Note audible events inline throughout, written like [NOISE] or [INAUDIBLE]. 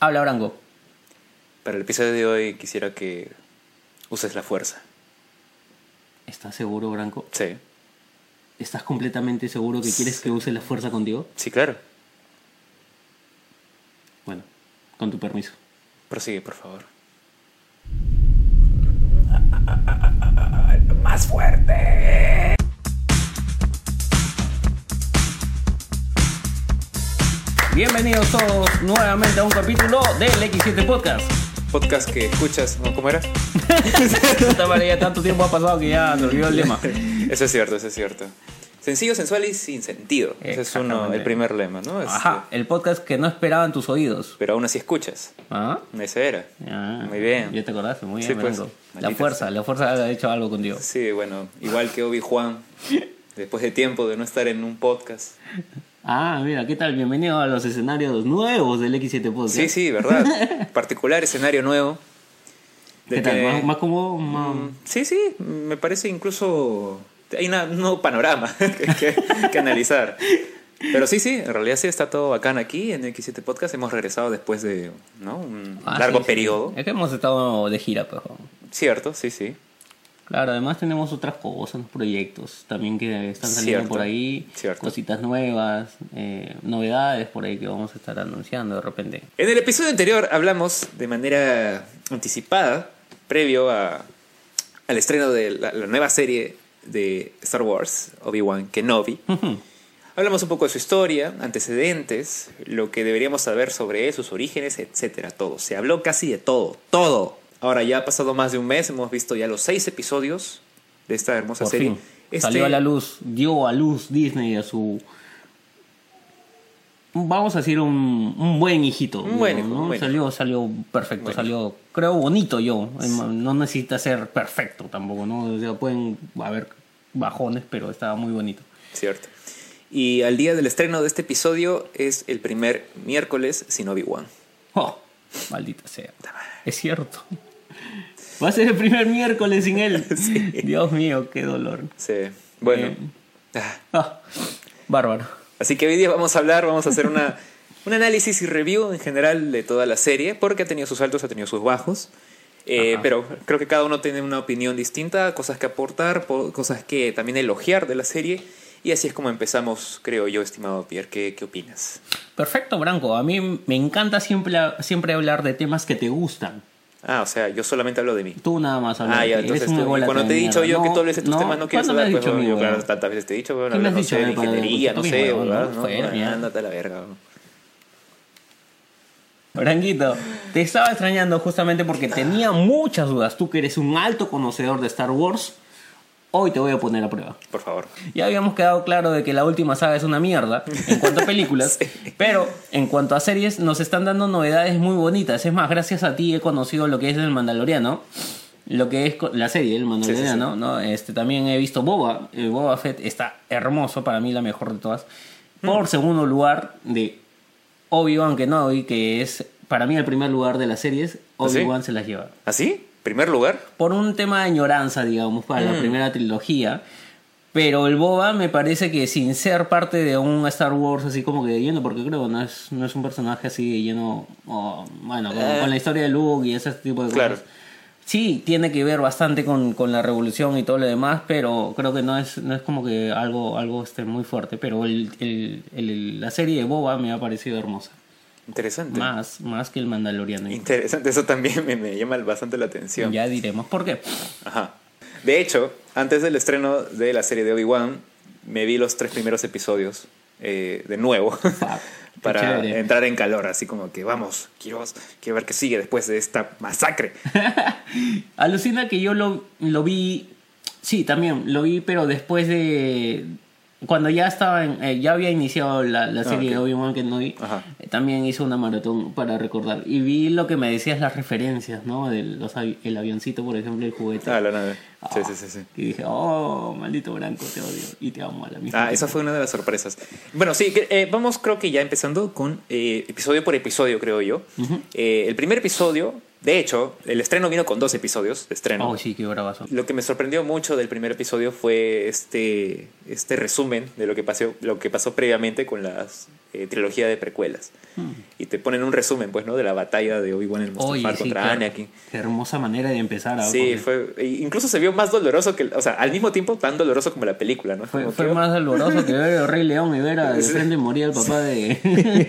Habla Branco. Para el episodio de hoy quisiera que uses la fuerza. ¿Estás seguro, Branco? Sí. ¿Estás completamente seguro que quieres que use la fuerza contigo? Sí, claro. Bueno, con tu permiso. Prosigue, por favor. [LAUGHS] ¡Más fuerte! Bienvenidos todos nuevamente a un capítulo del X7 Podcast. Podcast que escuchas, ¿no? ¿Cómo era? [LAUGHS] Ya tanto tiempo ha pasado que ya se olvidó el lema. [LAUGHS] Eso es cierto, eso es cierto. Sencillo, sensual y sin sentido. Ese es uno, el primer lema, ¿no? Es- Ajá, el podcast que no esperaban tus oídos. Pero aún así escuchas. ¿Ah? Ese era. Ah, Muy bien. Ya te acordaste, muy Sí, bien. pues, Branco. la fuerza, sea. la fuerza ha hecho algo contigo. Sí, bueno, igual que Obi-Juan, después de tiempo de no estar en un podcast. Ah, mira, ¿qué tal? Bienvenido a los escenarios nuevos del X7 Podcast. Sí, sí, ¿verdad? [LAUGHS] Particular escenario nuevo. ¿Qué tal? que- ¿Más, más cómodo? Más- Mm, Sí, sí, me parece incluso... Hay una- un nuevo panorama [LAUGHS] que, que- que analizar. Pero sí, sí, en realidad sí está todo bacán aquí en X7 Podcast. Hemos regresado después de ¿no? un Ah, largo sí, sí. periodo. Es que hemos estado de gira, pero... Cierto, sí, sí. Claro, además tenemos otras cosas, proyectos también que están saliendo Cierto, por ahí, cierto. cositas nuevas, eh, novedades por ahí que vamos a estar anunciando de repente. En el episodio anterior hablamos de manera anticipada, previo a, al estreno de la, la nueva serie de Star Wars, Obi-Wan Kenobi. Hablamos un poco de su historia, antecedentes, lo que deberíamos saber sobre él, sus orígenes, etcétera, todo. Se habló casi de todo, todo. Ahora ya ha pasado más de un mes, hemos visto ya los seis episodios de esta hermosa Por serie. fin, Este- salió a la luz, dio a luz Disney a su... Vamos a decir un, un buen hijito. Un buen digo, hijo, ¿no? un buen salió, salió perfecto, salió, creo, bonito yo. No necesita ser perfecto tampoco, ¿no? O sea, pueden haber bajones, pero estaba muy bonito. Cierto. Y al día del estreno de este episodio es el primer miércoles sin Obi-Wan. Oh, maldita sea. Es cierto. Va a ser el primer miércoles sin él. [LAUGHS] Dios mío, qué dolor. Sí. Bueno. Eh. Ah. Ah, bárbaro. Así que hoy día vamos a hablar, vamos a hacer una, [LAUGHS] un análisis y review en general de toda la serie, porque ha tenido sus altos, ha tenido sus bajos. Eh, pero creo que cada uno tiene una opinión distinta, cosas que aportar, po- cosas que también elogiar de la serie. Y así es como empezamos, creo yo, estimado Pierre. ¿Qué, qué opinas? Perfecto, Branco. A mí me encanta siempre, siempre hablar de temas que te gustan. Ah, o sea, yo solamente hablo de mí. Tú nada más hablas Ah, ya, entonces tú- cuando te he dicho yo que No, tú hables de tus no, temas, no quieres ¿cuándo me hablar, pues, mí, yo, claro, tantas veces te he dicho, bueno, ¿Qué me hablar, has no dicho sé, de ingeniería, no sé, ¿verdad? no? Ándate a la verga. Branquito, te estaba extrañando justamente porque tenía muchas dudas. Tú que eres un alto conocedor de Star Wars, hoy te voy a poner a prueba. Por favor. Ya habíamos quedado claro de que la última saga es una mierda en cuanto a películas, [LAUGHS] pero en cuanto a series nos están dando novedades muy bonitas. Es más, gracias a ti he conocido lo que es el Mandaloriano, lo que es la serie El Mandaloriano, ¿no? Este también he visto Boba, el Boba Fett está hermoso, para mí la mejor de todas. Por segundo lugar de Obi-Wan Kenobi, que es para mí el primer lugar de las series, ¿Ah? Obi-Wan se las lleva ¿Así? ¿Primer lugar? por un tema de añoranza, digamos, para la primera trilogía. Pero el Boba me parece que sin ser parte de un Star Wars así como que de lleno, porque creo que no es, no es un personaje así de lleno, o, bueno, con, Eh. con la historia de Luke y ese tipo de Claro. cosas. Sí, tiene que ver bastante con, con la revolución y todo lo demás, pero creo que no es, no es como que algo, algo este, muy fuerte. Pero el, el- el- la serie de Boba me ha parecido hermosa. Interesante. Más, más que el Mandaloriano. Interesante, eso también me, me llama bastante la atención. Ya diremos por qué. Ajá. De hecho, antes del estreno de la serie de Obi-Wan, me vi los tres primeros episodios eh, de nuevo [LAUGHS] para chévere. entrar en calor, así como que vamos, quiero, quiero ver qué sigue después de esta masacre. [LAUGHS] Alucina que yo lo, lo vi, sí, también lo vi, pero después de... Cuando ya estaba en, eh, ya había iniciado la, la serie ok. de Obi-Wan Kenobi, eh, también hice una maratón para recordar. Y vi lo que me decías, las referencias, ¿no? Del, los avi- el avioncito, por ejemplo, el juguete. Ah, la nave. Sí, Ah, sí, sí, sí. Y dije, oh, maldito blanco, te odio y te amo a la misma Ah, esa fue una de las sorpresas. Bueno, sí, eh, vamos creo que ya empezando con eh, episodio por episodio, creo yo. Eh, el primer episodio De hecho, el estreno vino con dos episodios de estreno. Oh, sí, qué bravazo. Lo que me sorprendió mucho del primer episodio fue este, este resumen de lo que pasó, lo que pasó previamente con la trilogía de precuelas. Hmm. Y te ponen un resumen, pues, ¿no? De la batalla de Obi-Wan en Mustafar Oye, sí, contra Anakin. Qué hermosa manera de empezar. Sí, fue, e incluso se vio más doloroso que, o sea, al mismo tiempo tan doloroso como la película, ¿no? Fue, que- más doloroso que ver el Rey León y ver a de frente morir al papá de. [LAUGHS]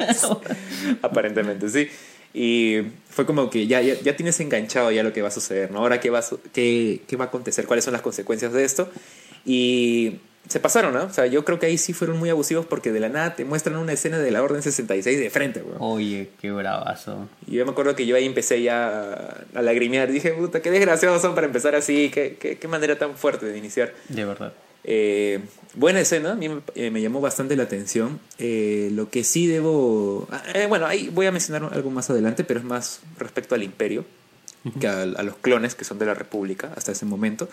[LAUGHS] Aparentemente, sí. Y fue como que ya, ya, ya tienes enganchado ya lo que va a suceder, ¿no? Ahora qué va, a qué, qué va a acontecer, cuáles son las consecuencias de esto. Y se pasaron, ¿no? O sea, yo creo que ahí sí fueron muy abusivos porque de la nada te muestran una escena de la Orden 66 de frente, weón. Oye, qué bravazo. Y yo me acuerdo que yo ahí empecé ya a lagrimear. Dije, puta, qué desgraciados son para empezar así, qué, qué, qué manera tan fuerte de iniciar. De verdad. Eh, buena escena, a mí me, eh, me llamó bastante la atención. Eh, lo que sí debo. ah, eh, bueno, ahí voy a mencionar algo más adelante, pero es más respecto al Imperio que a, a los clones que son de la República hasta ese momento.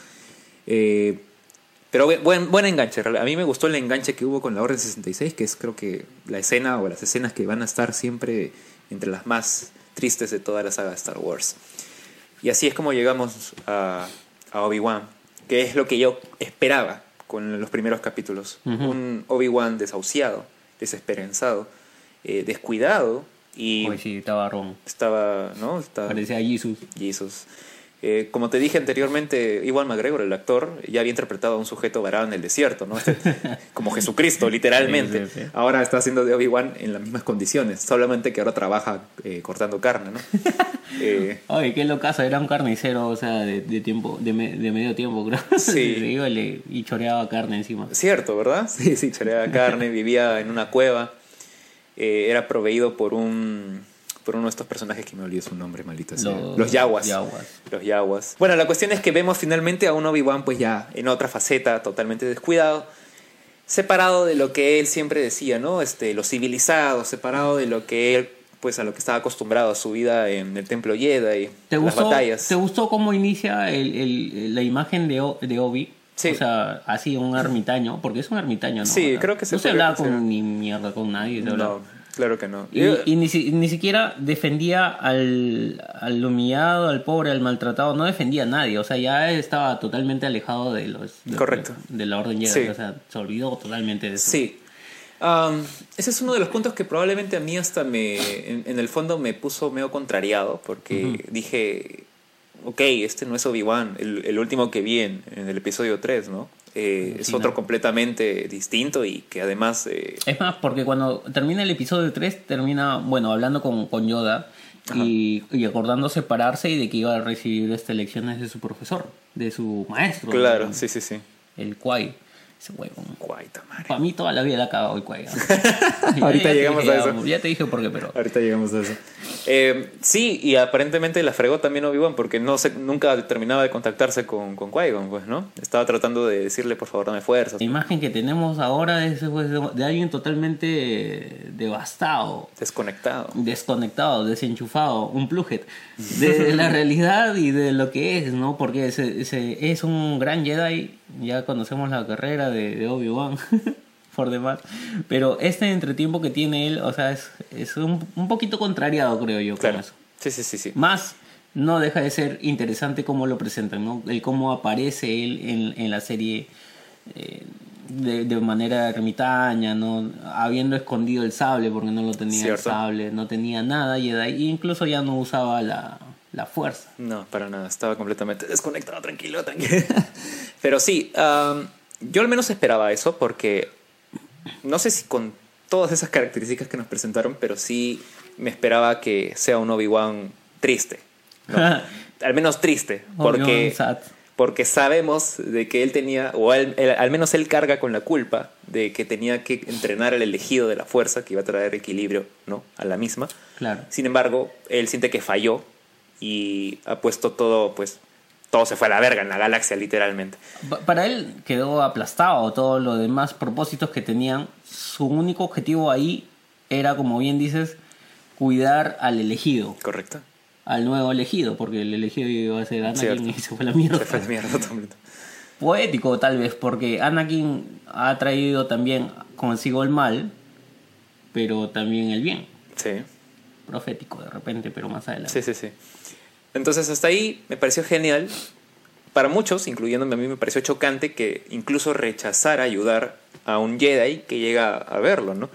Pero buen, buen, buen enganche. A mí me gustó el enganche que hubo con la Orden 66, que es creo que la escena o las escenas que van a estar siempre entre las más tristes de toda la saga de Star Wars. Y así es como llegamos a, a Obi-Wan, que es lo que yo esperaba con los primeros capítulos. Un Obi-Wan desahuciado, desesperanzado, eh, descuidado y Oye, sí, estaba ron. estaba, ¿no? Estaba Parecía Jesus. Jesus. Eh, como te dije anteriormente, Iwan McGregor, el actor, ya había interpretado a un sujeto varado en el desierto, ¿no? Este- [LAUGHS] como Jesucristo, literalmente. Sí, sí, sí. Ahora está haciendo de Obi-Wan en las mismas condiciones, solamente que ahora trabaja eh, cortando carne, ¿no? [LAUGHS] Eh, Oye, qué locazo, era un carnicero, o sea, de, de tiempo, de, me- de medio tiempo, [LAUGHS] creo. Sí. Y, y choreaba carne encima. Cierto, ¿verdad? Sí, sí, choreaba carne, vivía en una cueva, eh, era proveído por un por uno de estos personajes que me olvidé su nombre, maldito sea. Los Los Yaguas. Yaguas. Los Yaguas. Bueno, la cuestión es que vemos finalmente a un Obi-Wan pues ya en otra faceta, totalmente descuidado, separado de lo que él siempre decía, ¿no? Este, lo civilizado, separado de lo que él pues a lo que estaba acostumbrado a su vida en el templo Jedi, ¿Te las gustó, batallas. ¿Te gustó cómo inicia el, el- la imagen de, O- de Obi? Sí. O sea, así un ermitaño, porque es un ermitaño, ¿no? Sí, creo que se No se hablaba con ni mierda con nadie. se. No, claro que no. Y, y ni, si- ni siquiera defendía al, al humillado, al pobre, al maltratado, no defendía a nadie, o sea, ya estaba totalmente alejado de los de, Correcto. de la orden Jedi, Sí. o sea, se olvidó totalmente de eso. Sí. Am, ese es uno de los puntos que probablemente a mí hasta me, en, en el fondo me puso medio contrariado, porque dije, ok, este no es Obi-Wan, el, el último que vi en, en el episodio 3, ¿no? Eh, es otro completamente distinto y que además... eh, Es más, porque cuando termina el episodio 3, termina, bueno, hablando con, con Yoda y, y acordando separarse y de que iba a recibir este, lecciones de su profesor, de su maestro. claro, sí, sí, sí. El Kwai. Ese huevo. Guaita madre. Para mí toda la vida la ha cagado el. ¿ah? Ahorita Ya llegamos dije, a eso. Ya, te dije por qué, pero... Ahorita llegamos a eso. Eh, sí, y aparentemente la fregó también Obi-Wan porque no se, nunca terminaba de contactarse con, con Qui-Gon, pues, ¿no? Estaba tratando de decirle, por favor, dame fuerzas. La imagen que tenemos ahora es pues, de, alguien totalmente devastado, Desconectado. desconectado, desenchufado, un plujet de la realidad y de lo que es, ¿no? Porque ese, ese es un gran Jedi, ya conocemos la carrera de, de Obi-Wan, [LAUGHS] por demás, pero este entretiempo que tiene él, o sea, es, es un, un poquito contrariado, creo yo, Claro. con eso. Sí, sí, sí, sí. Más no deja de ser interesante cómo lo presentan, ¿no? El cómo aparece él en, en la serie eh, de, de manera ermitaña, ¿no? Habiendo escondido el sable porque no lo tenía Cierto. el sable, no tenía nada y de ahí incluso ya no usaba la, la fuerza. No, para nada. Estaba completamente desconectado, tranquilo, tranquilo. [LAUGHS] Pero sí, am, yo al menos esperaba eso porque no sé si con todas esas características que nos presentaron, pero sí me esperaba que sea un Obi-Wan triste. ¿no? [LAUGHS] al menos triste, porque, porque sabemos de que él tenía, o él- al menos él carga con la culpa de que tenía que entrenar al elegido de la fuerza que iba a traer equilibrio ¿no? a la misma. Claro. Sin embargo, él siente que falló y ha puesto todo, pues, todo se fue a la verga en la galaxia, literalmente. Pa- Para él quedó aplastado todos los demás propósitos que tenían. Su único objetivo ahí era, como bien dices, cuidar al elegido. Correcto. al nuevo elegido, porque el elegido iba a ser Anakin y se fue la mierda. Se fue la mierda totalmente. Poético tal vez, porque Anakin ha traído también consigo el mal, pero también el bien. Sí, Profético de repente, pero más adelante. sí, sí, sí. Entonces hasta ahí me pareció genial. Para muchos, incluyéndome a mí, me pareció chocante que incluso rechazara ayudar a un Jedi que llega a verlo, ¿no?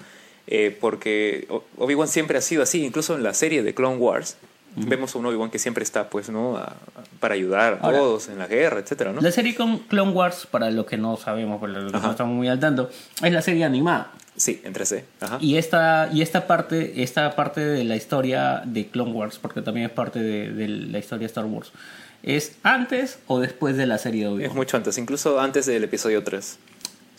Eh, porque Obi-Wan siempre ha sido así, incluso en la serie de Clone Wars. Vemos a un Obi-Wan que siempre está, pues, ¿no? A- a- para ayudar a Ahora- todos en la guerra, etcétera, ¿no? La serie con Clone Wars, para los que no sabemos, para los que Ajá. no estamos muy al tanto, es la serie animada. Sí, entre C. Ajá. Y esta, y esta parte, esta parte de la historia de Clone Wars, porque también es parte de, de la historia de Star Wars, ¿es antes o después de la serie de Es Obi-Wan? mucho antes, incluso antes del episodio 3.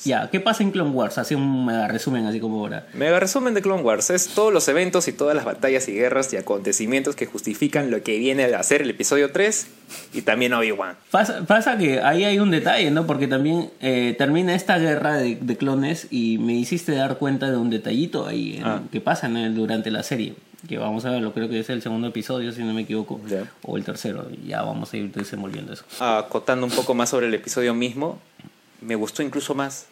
Ya, ¿qué pasa en Clone Wars? Así un mega resumen, así como ahora. Mega resumen de Clone Wars es todos los eventos y todas las batallas y guerras y acontecimientos que justifican lo que viene a ser el episodio 3 y también Obi-Wan. Pasa, pasa que ahí hay un detalle, ¿no? Porque también eh, termina esta guerra de, de clones y me hiciste dar cuenta de un detallito ahí en- Ah. que pasa en el- durante la serie. Que vamos a verlo, creo que es el segundo episodio, si no me equivoco. Ya. O el tercero. Ya vamos a ir desenvolviendo eso. Acotando un poco más sobre el episodio mismo, me gustó incluso más ¿Te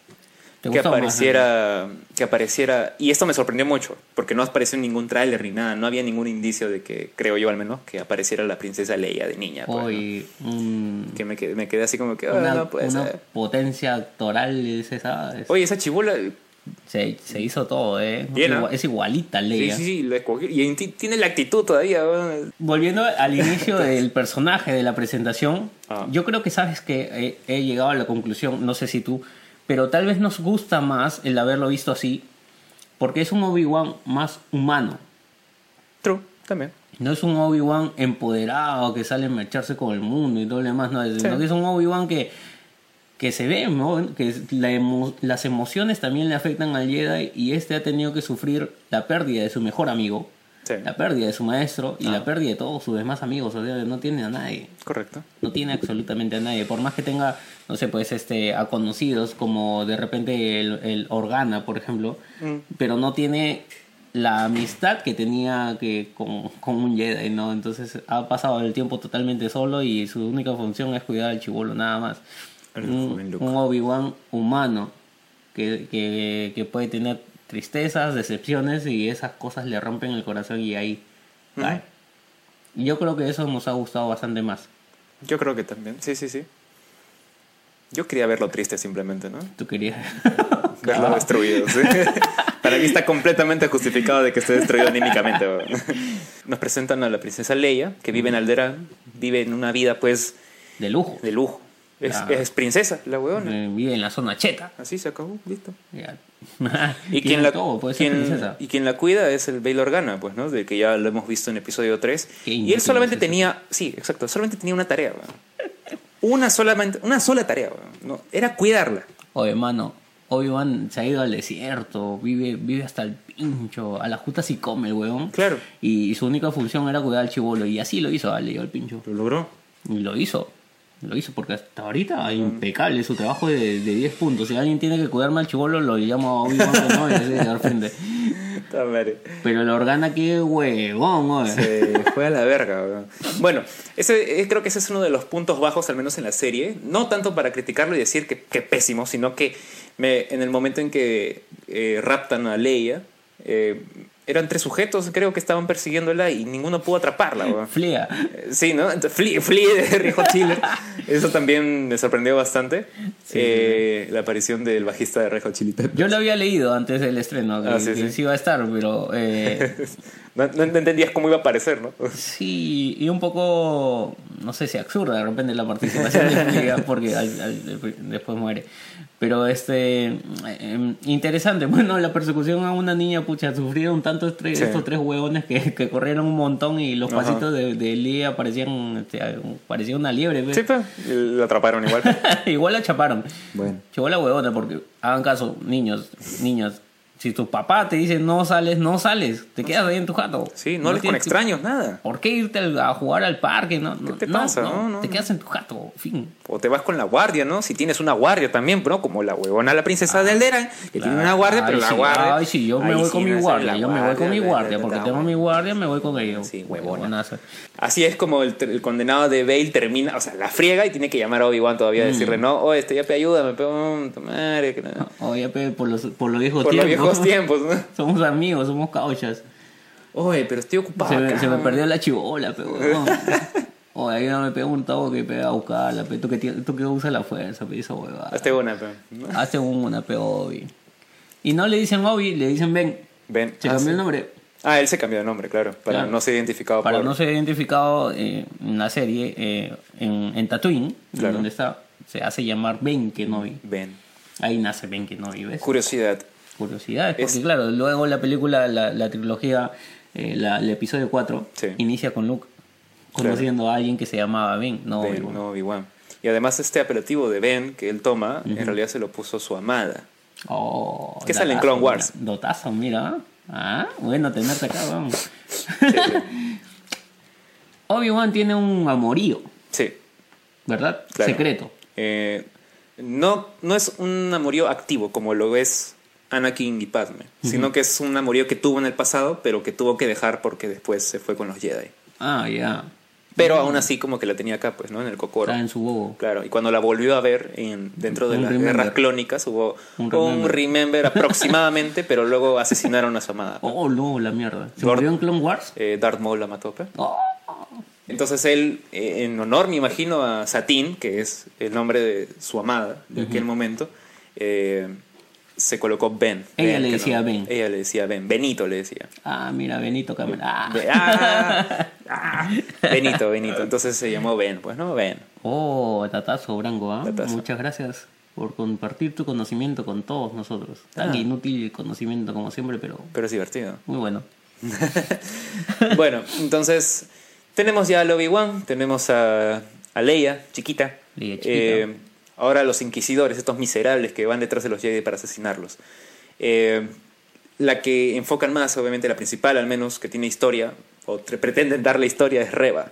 que más, apareciera que apareciera y esto me sorprendió mucho porque no apareció en ningún tráiler ni nada no había ningún indicio de que creo yo al menos que apareciera la princesa Leia de niña pues, ¿no? Hoy un- que me quedé, me quedé así como que ah, una, no puede una ser. potencia actoral es esa. es- oye esa chibola se, se hizo todo, ¿eh? Es igualita a sí Leia. sí sí lo escogí. y ti- tiene la actitud todavía. Volviendo al inicio [LAUGHS] del personaje de la presentación, Ah. yo creo que sabes que he, he llegado a la conclusión, no sé si tú, pero tal vez nos gusta más el haberlo visto así, porque es un Obi-Wan más humano. true también No es un Obi-Wan empoderado que sale a marcharse con el mundo y todo lo demás, no, sino Sí. que es un Obi-Wan que, que se ve, ¿no? que es- la emo- las emociones también le afectan al Jedi y este ha tenido que sufrir la pérdida de su mejor amigo, sí la pérdida de su maestro y Ah. la pérdida de todos sus demás amigos, o sea, no tiene a nadie. correcto No tiene absolutamente a nadie. Por más que tenga, no sé, pues este, a conocidos como de repente el, el Organa, por ejemplo, Mm. pero no tiene la amistad que tenía que con, con un Jedi, ¿no? Entonces ha pasado el tiempo totalmente solo y su única función es cuidar al chivolo, nada más. El Un, un Obi-Wan humano que, que, que puede tener tristezas, decepciones y esas cosas le rompen el corazón y ahí cae. Y Yo creo que eso nos ha gustado bastante más. yo creo que también sí sí sí yo quería verlo triste simplemente no Tú querías. [LAUGHS] verlo [LAUGHS] destruido. ¿sí? [LAUGHS] Para mí está completamente justificado de que esté destruido anímicamente. Nos presentan a la princesa Leia, que vive en Alderaan, vive en una vida pues de lujo. de lujo. Es, es princesa, la weona. Eh, Vive en la zona cheta. Así se acabó, listo. Ya. [LAUGHS] Y quien, la, todo, puede ser quien- princesa. y quien la cuida es el Bail Organa, pues, ¿no? De que ya lo hemos visto en episodio 3. Qué Y él solamente tenía, sí, exacto, solamente tenía una tarea. Una, solamente, una sola tarea, ¿no? Era cuidarla. Oye, mano. Obi-Wan se ha ido al desierto, vive, vive hasta el pincho, a la justa sí come el weón. Claro. Y su única función era cuidar al chivolo. Y así lo hizo, le dio al pincho. Lo logró. Y lo hizo. Lo hizo porque hasta ahorita impecable su trabajo de, de 10 puntos. Si alguien tiene que cuidarme al chivolo, lo llamo a que no, y. [LAUGHS] Pero lo organa que huevón, oye. Se fue a la verga. weón. Bueno, ese, eh, creo que ese es uno de los puntos bajos, al menos en la serie. No tanto para criticarlo y decir que, que pésimo, sino que me, en el momento en que eh, raptan a Leia, eh, eran tres sujetos, creo que estaban persiguiéndola y ninguno pudo atraparla. Flia. Eh, Sí, ¿no? Flea, Flea de Rijo Chile. [LAUGHS] Eso también me sorprendió bastante. Eh, La aparición del bajista de Rejo Chili Peppers. Yo lo había leído antes del estreno, que, Ah, sí, que sí. sí iba a estar, pero eh, [LAUGHS] No, no entendías cómo iba a aparecer, ¿no? [LAUGHS] sí, y un poco, no sé si absurda de repente la participación de [LAUGHS] porque al- al- después muere. Pero este, eh, interesante, bueno, la persecución a una niña, pucha, sufrieron tanto estres- Sí. estos tres huevones que, que corrieron un montón y los Ajá. pasitos de, de Lía parecían, este, parecía una liebre. pues. Sí, pues, lo atraparon igual. [LAUGHS] Igual la chaparon. Bueno. Llegó la huevona porque hagan caso, niños, niños. Si tu papá te dice no sales, no sales. Te quedas ahí en tu jato. Sí, no, hables con tienes que- extraños, nada. ¿Por qué irte a jugar al parque? No, no, te no, pasa? no, No, no, te no. quedas en tu jato, fin. O te vas con la guardia, ¿no? Si tienes una guardia también, ¿no? Como la huevona, la princesa de Alderan, que tiene una guardia, pero la guardia. Ay, sí, yo me voy sí con mi no guardia. Yo me voy con mi guardia. Porque tengo mi guardia, me voy con ellos. Sí, huevona. Así es como el, el condenado de Bale termina, o sea, la friega y tiene que llamar a Obi-Wan todavía a Mm. decirle, no, oye, este ya pe, ayúdame, pe, oh, tu madre, no". Oye, por los, por los viejos Por tiempos. Viejos tiempos, ¿no? [LAUGHS] Somos amigos, somos cauchas. Oye, pero estoy ocupado. Se me, acá. se me perdió la chivola, pero huevón. O ahí no me pregunto que pega a buscarla, pe, tú que, tú que usas la fuerza, pe, esa huevada. Hazte una, pe. Hace una, pe, Obi. Y no le dicen Obi, le dicen Ben. Ven. Se Ah, cambió sí. el nombre. Ah, él se cambió de nombre, claro, para Claro. no ser identificado Para por... no ser identificado eh, en la serie, eh, en, en Tatooine, Claro. donde está, se hace llamar Ben Kenobi. Ben. Ahí nace Ben Kenobi, ¿ves? Curiosidad. Curiosidades, porque Es- claro, luego la película, la, la trilogía, eh, la- el episodio 4, Sí. inicia con Luke conociendo a alguien que se llamaba Ben, no Ben, Obi-Wan. no. Y además este apelativo de Ben que él toma, en realidad se lo puso su amada. Oh, Que sale en Clone Wars. mira, Dotazo, mira. Ah, bueno tenerte acá, vamos. [LAUGHS] Obi-Wan tiene un amorío, Sí, ¿verdad? Claro. Secreto. Eh, no, no es un amorío activo como lo es Anakin y Padme, sino que es un amorío que tuvo en el pasado, pero que tuvo que dejar porque después se fue con los Jedi. Ah, ya. Pero aún así como que la tenía acá, pues, ¿no? En el Kokoro. Está en su bobo. Claro, y cuando la volvió a ver en, dentro de Un las remember. guerras clónicas hubo Un un remember. [LAUGHS] aproximadamente, pero luego asesinaron a su amada. [LAUGHS] Oh, no, la mierda. ¿Se Lord- murió en Clone Wars? Eh, Darth Maul la mató, pues. Oh, Entonces él, eh, en honor, me imagino, a Satín, que es el nombre de su amada de aquel momento, eh, se colocó Ben. Ella Ben, le decía Ben. Ella le decía Ben. Benito le decía. ah, mira, Benito Cámara. Ah. Ah, [LAUGHS] ah, Benito, Benito. Entonces se llamó Ben, pues, ¿no? Ben. Oh, tatazo, ¿ah? Tatazo. Muchas gracias por compartir tu conocimiento con todos nosotros. Tan Ah. inútil el conocimiento como siempre, pero Pero es divertido. muy bueno. [LAUGHS] bueno, entonces tenemos ya al Obi-Wan, tenemos a, a Leia, chiquita. Leia chiquita. Eh, ahora los inquisidores, estos miserables que van detrás de los Jedi para asesinarlos. Eh, la que enfocan más, obviamente la principal al menos, que tiene historia, o pretenden darle historia, es Reba.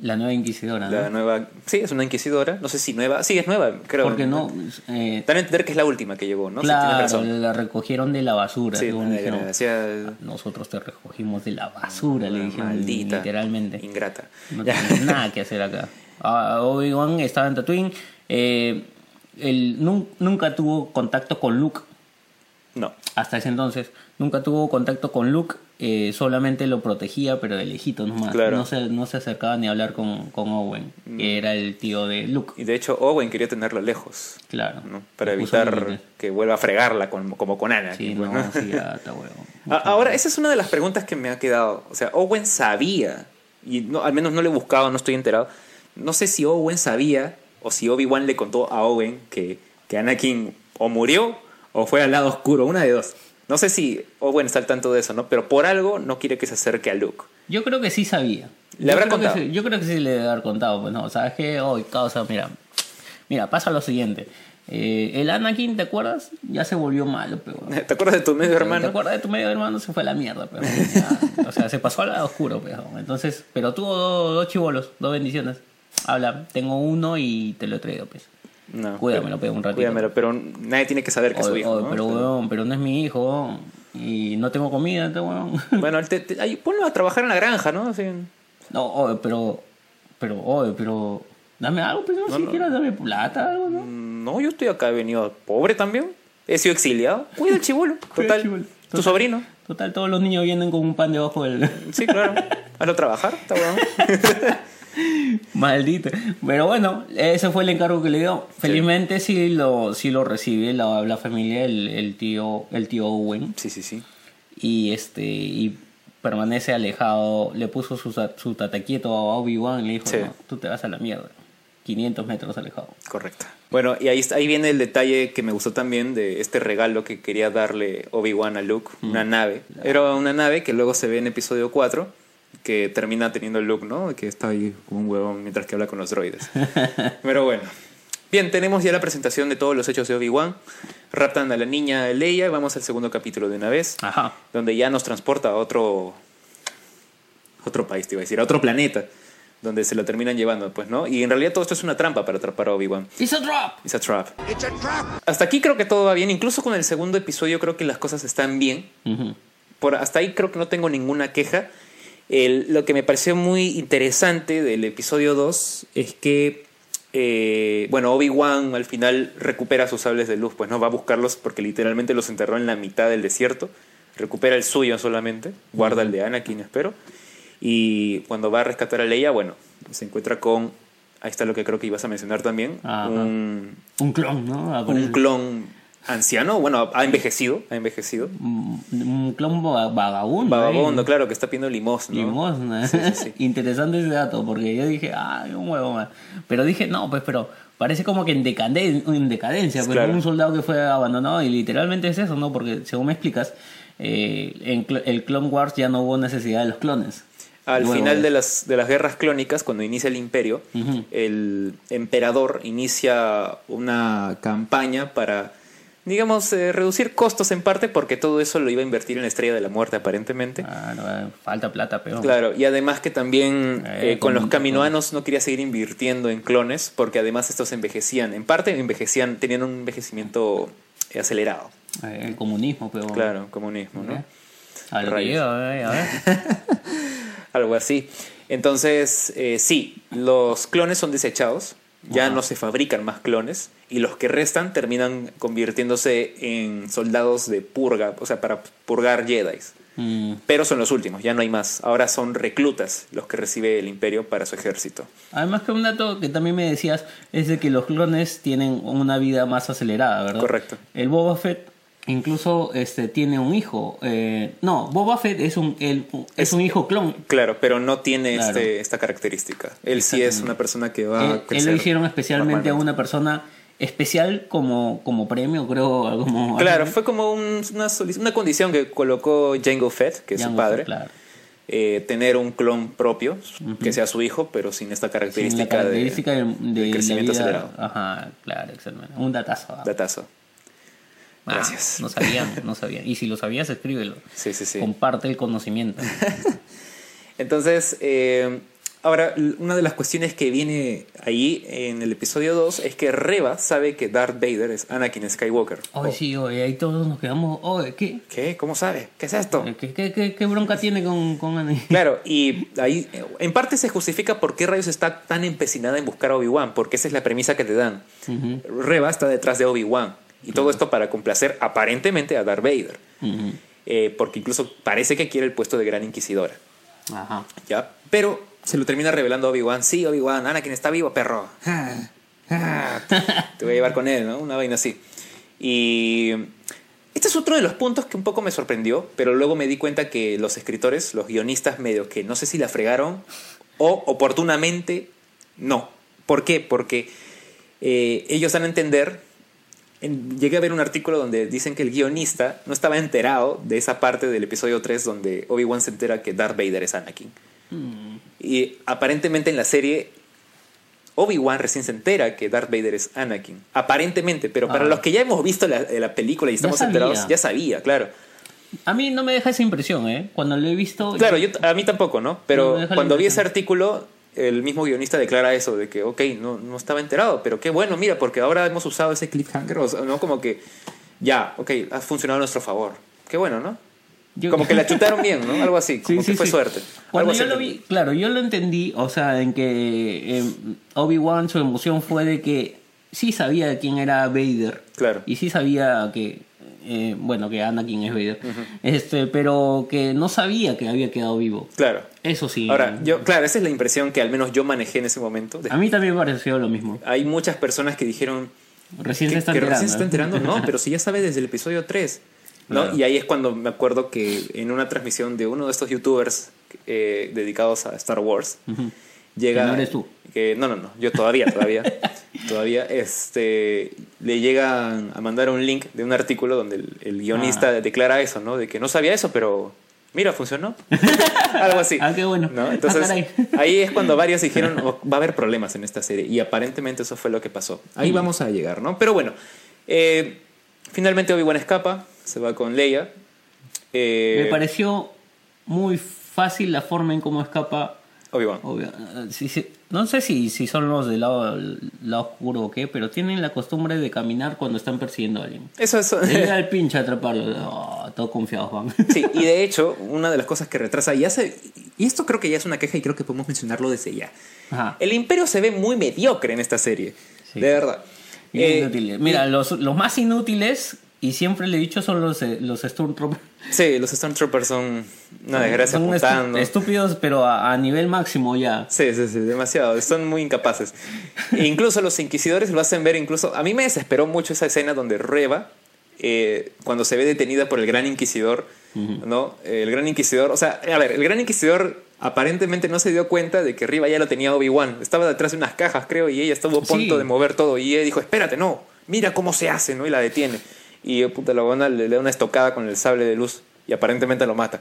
La nueva inquisidora, ¿no? La nueva... Sí, es una inquisidora. No sé si nueva. Sí, es nueva, creo. Porque no, eh, Dan a entender que es la última que llegó, ¿no? Claro, razón. la recogieron de la basura. Sí, según dijeron. Nosotros te recogimos de la basura, le dijeron maldita. literalmente. Ingrata. No tienes nada que hacer acá. Ah, Obi-Wan estaba en Tatooine. Eh, él nun- nunca tuvo contacto con Luke No. hasta ese entonces. Nunca tuvo contacto con Luke. eh, solamente lo protegía, pero de lejito nomás. Claro. No, se, no se acercaba ni a hablar con, con Owen, Mm. que era el tío de Luke. Y de hecho, Owen quería tenerla lejos. Claro. ¿no? Para evitar que vuelva a fregarla con- como con Ana. Sí, pues, no, sí, ya está huevo. [LAUGHS] Ahora, esa es una de las preguntas que me ha quedado. O sea, Owen sabía, y no, al menos no le buscaba, no estoy enterado. No sé si Owen sabía o si Obi-Wan le contó a Owen que, que Anakin o murió o fue al lado oscuro, una de dos. No sé si Owen está al tanto de eso, ¿no? Pero por algo no quiere que se acerque a Luke. Yo creo que sí sabía. ¿Le Yo habrá contado? sí- yo creo que sí le debe haber contado. Pues no, ¿sabes qué? Hoy, causa, mira. Mira, pasa lo siguiente. Eh, el Anakin, ¿te acuerdas? Ya se volvió malo, pero. [LAUGHS] ¿Te acuerdas de tu medio ¿Te hermano? acuerdas de tu medio hermano? Se fue a la mierda, pero. ya, o sea, se pasó al lado oscuro, pero. Entonces, pero tuvo dos, dos chivolos, dos bendiciones. Habla, tengo uno y te lo he traído, pues. No. Cuídamelo, pero un ratito. Cuídamelo, pero nadie tiene que saber que es su hijo. oye, ¿no? pero, weón, pero no es mi hijo, weón. Y no tengo comida, este weón. [LAUGHS] Bueno, te- te- ahí, ponlo a trabajar en la granja, ¿no? Así, No, oye, pero. Pero, oye, pero. Dame algo, pues no, No, siquiera dame plata, algo, ¿no? No, yo estoy acá he venido pobre también. He sido exiliado. Cuida al chivolo, [LAUGHS] Cuida total. al chibolo, Tu total. sobrino. Total, todos los niños vienen con un pan debajo del. Sí, claro. [LAUGHS] Hazlo trabajar, está bueno. Maldito. Pero bueno, ese fue el encargo que le dio. Felizmente sí lo, sí lo recibe la, la familia, el, el tío, el tío Owen. Sí, sí, sí. Y este. Y permanece alejado. Le puso su, su tataquieto a Obi-Wan y le dijo, Sí. no, tú te vas a la mierda. 500 metros alejado. Correcto. Bueno, y ahí, ahí viene el detalle que me gustó también de este regalo que quería darle Obi-Wan a Luke, una nave. Era una nave que luego se ve en episodio 4, que termina teniendo Luke, ¿no? Que está ahí como un huevón mientras que habla con los droides. [LAUGHS] Pero bueno. Bien, tenemos ya la presentación de todos los hechos de Obi-Wan. Raptan a la niña Leia y vamos al segundo capítulo de una vez, Ajá. donde ya nos transporta a otro otro país, te iba a decir, a otro planeta, donde se lo terminan llevando, pues, ¿no? Y en realidad todo esto es una trampa para atrapar a Obi-Wan. It's a drop. It's a trap. Hasta aquí creo que todo va bien. Incluso con el segundo episodio creo que las cosas están bien. Por hasta ahí creo que no tengo ninguna queja. El- lo que me pareció muy interesante del episodio 2 es que, eh, bueno, Obi-Wan al final recupera sus sables de luz, pues no va a buscarlos porque literalmente los enterró en la mitad del desierto. Recupera el suyo solamente, guarda el de Anakin, espero. Y cuando va a rescatar a Leia, bueno, se encuentra con. Ahí está lo que creo que ibas a mencionar también. Ajá. Un, Un clon, ¿no? un clon anciano, bueno, ha envejecido, ha envejecido. Un, un clon va- vagabundo. Vagabundo, ¿eh? claro, que está pidiendo limosna. Limosna. Sí, sí, sí. [LAUGHS] Interesante ese dato, porque yo dije, ay, un huevo más. Pero dije, no, pues, pero parece como que en, decaden- en decadencia, pero Claro. un soldado que fue abandonado, y literalmente es eso, ¿no? Porque según me explicas, eh, en cl- el Clone Wars ya no hubo necesidad de los clones. Al Luego final de las, de las guerras clónicas, cuando inicia el imperio, el emperador inicia una campaña para, digamos, eh, reducir costos en parte, porque todo eso lo iba a invertir en la estrella de la muerte, aparentemente. Claro, eh, falta plata, pero. Claro, y además que también Eh, eh, con con- los caminoanos no quería seguir invirtiendo en clones, porque además estos envejecían. En parte envejecían, tenían un envejecimiento acelerado. El comunismo, pero. Claro, comunismo, ¿no? A lo que Rayos. lleva, eh, a ver. [LAUGHS] Algo así. Entonces, eh, sí, los clones son desechados, ya Ajá. no se fabrican más clones, y los que restan terminan convirtiéndose en soldados de purga, o sea, para purgar Jedis. Mm. Pero son los últimos, ya no hay más. Ahora son reclutas los que recibe el imperio para su ejército. Además que un dato que también me decías es de que los clones tienen una vida más acelerada, ¿verdad? Correcto. El Boba Fett incluso este tiene un hijo. eh, no, Boba Fett es un el- es, Es- un hijo clon. Claro, pero no tiene Claro. este, esta característica. Él sí es una persona que va Él, a él crecer lo hicieron especialmente a una persona especial como, como premio, creo, [LAUGHS] como Claro, fue como un- una, una condición que colocó Jango Fett, que es su Jango padre. Fett, claro. eh, tener un clon propio, que sea su hijo, pero sin esta Sin característica, la característica de, de, de crecimiento acelerado. Ajá, claro, exactamente. Un datazo. ah. Datazo. Ah, Gracias. no sabían, [LAUGHS] no sabían. Y si lo sabías, escríbelo. Sí, sí, sí. Comparte el conocimiento. [LAUGHS] Entonces, eh, ahora, una de las cuestiones que viene ahí en el episodio 2 es que Reba sabe que Darth Vader es Anakin Skywalker. Oye, sí, oye, ahí todos nos quedamos. ¿qué? ¿Qué? ¿Cómo sabe? ¿Qué es esto? ¿Qué, qué, qué, qué bronca tiene con, con Anakin? [LAUGHS] Claro, y ahí en parte se justifica por qué rayos está tan empecinada en buscar a Obi-Wan, porque esa es la premisa que te dan. Ujú, Reba está detrás de Obi-Wan, y todo esto para complacer aparentemente a Darth Vader, eh, porque incluso parece que quiere el puesto de Gran Inquisidora. Ajá. ¿ya? Pero se lo termina revelando a Obi-Wan. Sí, Obi-Wan, Anakin está vivo, perro. [LAUGHS] Te voy a llevar con él, ¿no? Una vaina así. Y este es otro de los puntos que un poco me sorprendió, pero luego me di cuenta que los escritores, los guionistas medio que no sé si la fregaron o oportunamente no. ¿Por qué? Porque eh, ellos dan a entender en- llegué a ver un artículo donde dicen que el guionista no estaba enterado de esa parte del episodio 3 donde Obi-Wan se entera que Darth Vader es Anakin. Mm. Y aparentemente en la serie Obi-Wan recién se entera que Darth Vader es Anakin. Aparentemente, pero para Ah. los que ya hemos visto la, la película y estamos enterados, ya sabía, claro. A mí no me deja esa impresión, ¿eh? Cuando lo he visto. Claro, yo, a mí tampoco, ¿no? No, Pero la cuando vi ese artículo, el mismo guionista declara eso, de que, ok, no, no estaba enterado, pero qué bueno, mira, porque ahora hemos usado ese cliffhanger, o sea, ¿no? Como que, ya, ok, ha funcionado a nuestro favor. Qué bueno, ¿no? yo- Como que la chutaron bien, ¿no? Algo así, [LAUGHS] como Sí, que sí, fue sí. suerte. Cuando yo lo vi, claro, yo lo entendí, o sea, en que eh, Obi-Wan su emoción fue de que sí sabía quién era Vader. Claro. Y sí sabía que, eh, bueno, que Anakin es Vader. este, pero que no sabía que había quedado vivo. Claro. Eso sí. Ahora, yo, claro, esa es la impresión que al menos yo manejé en ese momento. A mí también me pareció lo mismo. Hay muchas personas que dijeron, Recién que, se está enterando. recién se está ¿eh? enterando, no, [LAUGHS] pero si ya sabe desde el episodio 3. ¿no? Claro. Y ahí es cuando me acuerdo que en una transmisión de uno de estos youtubers eh, dedicados a Star Wars. Llega... Que no eres tú. que- no, no, no, yo todavía, todavía, [LAUGHS] todavía, este, le llegan a mandar un link de un artículo donde el, el guionista Ah. declara eso, ¿no? De que no sabía eso, pero mira, funcionó. [LAUGHS] Algo así. Ah, qué bueno. ¿no? Ah, Entonces, caray. [LAUGHS] ahí es cuando varios dijeron, "Oh, va a haber problemas en esta serie. Y aparentemente eso fue lo que pasó. Ahí Mm. vamos a llegar, ¿no? Pero bueno, eh, finalmente Obi-Wan escapa, se va con Leia. Eh, Me pareció muy fácil la forma en cómo escapa. Obi-Wan. Obvio, sí, sí. No sé si, si son los del lado, lado oscuro o qué, pero tienen la costumbre de caminar cuando están persiguiendo a alguien. Eso es... Llega el pinche a atraparlo. Oh, todos confiados van. Sí, y de hecho, una de las cosas que retrasa, y hace, y esto creo que ya es una queja y creo que podemos mencionarlo desde ya. Ajá. El Imperio se ve muy mediocre en esta serie, Sí. de verdad. Eh. Mira, los, los más inútiles Y siempre le he dicho son los, eh, los Stormtroopers. Sí, los Stormtroopers son una desgracia Son apuntando. estúpidos, pero a, a nivel máximo ya. Sí, sí, sí, demasiado. Son muy incapaces. E incluso los inquisidores lo hacen ver, incluso. A mí me desesperó mucho esa escena donde Reba, eh, cuando se ve detenida por el gran inquisidor, ¿no? El gran inquisidor, o sea, a ver, el gran inquisidor aparentemente no se dio cuenta de que Riva ya lo tenía Obi-Wan. Estaba detrás de unas cajas, creo, y ella estuvo a punto Sí. de mover todo. Y ella dijo, espérate, no, mira cómo se hace, ¿no? Y la detiene. Y eh, puta, la buena le, le da una estocada con el sable de luz y aparentemente lo mata.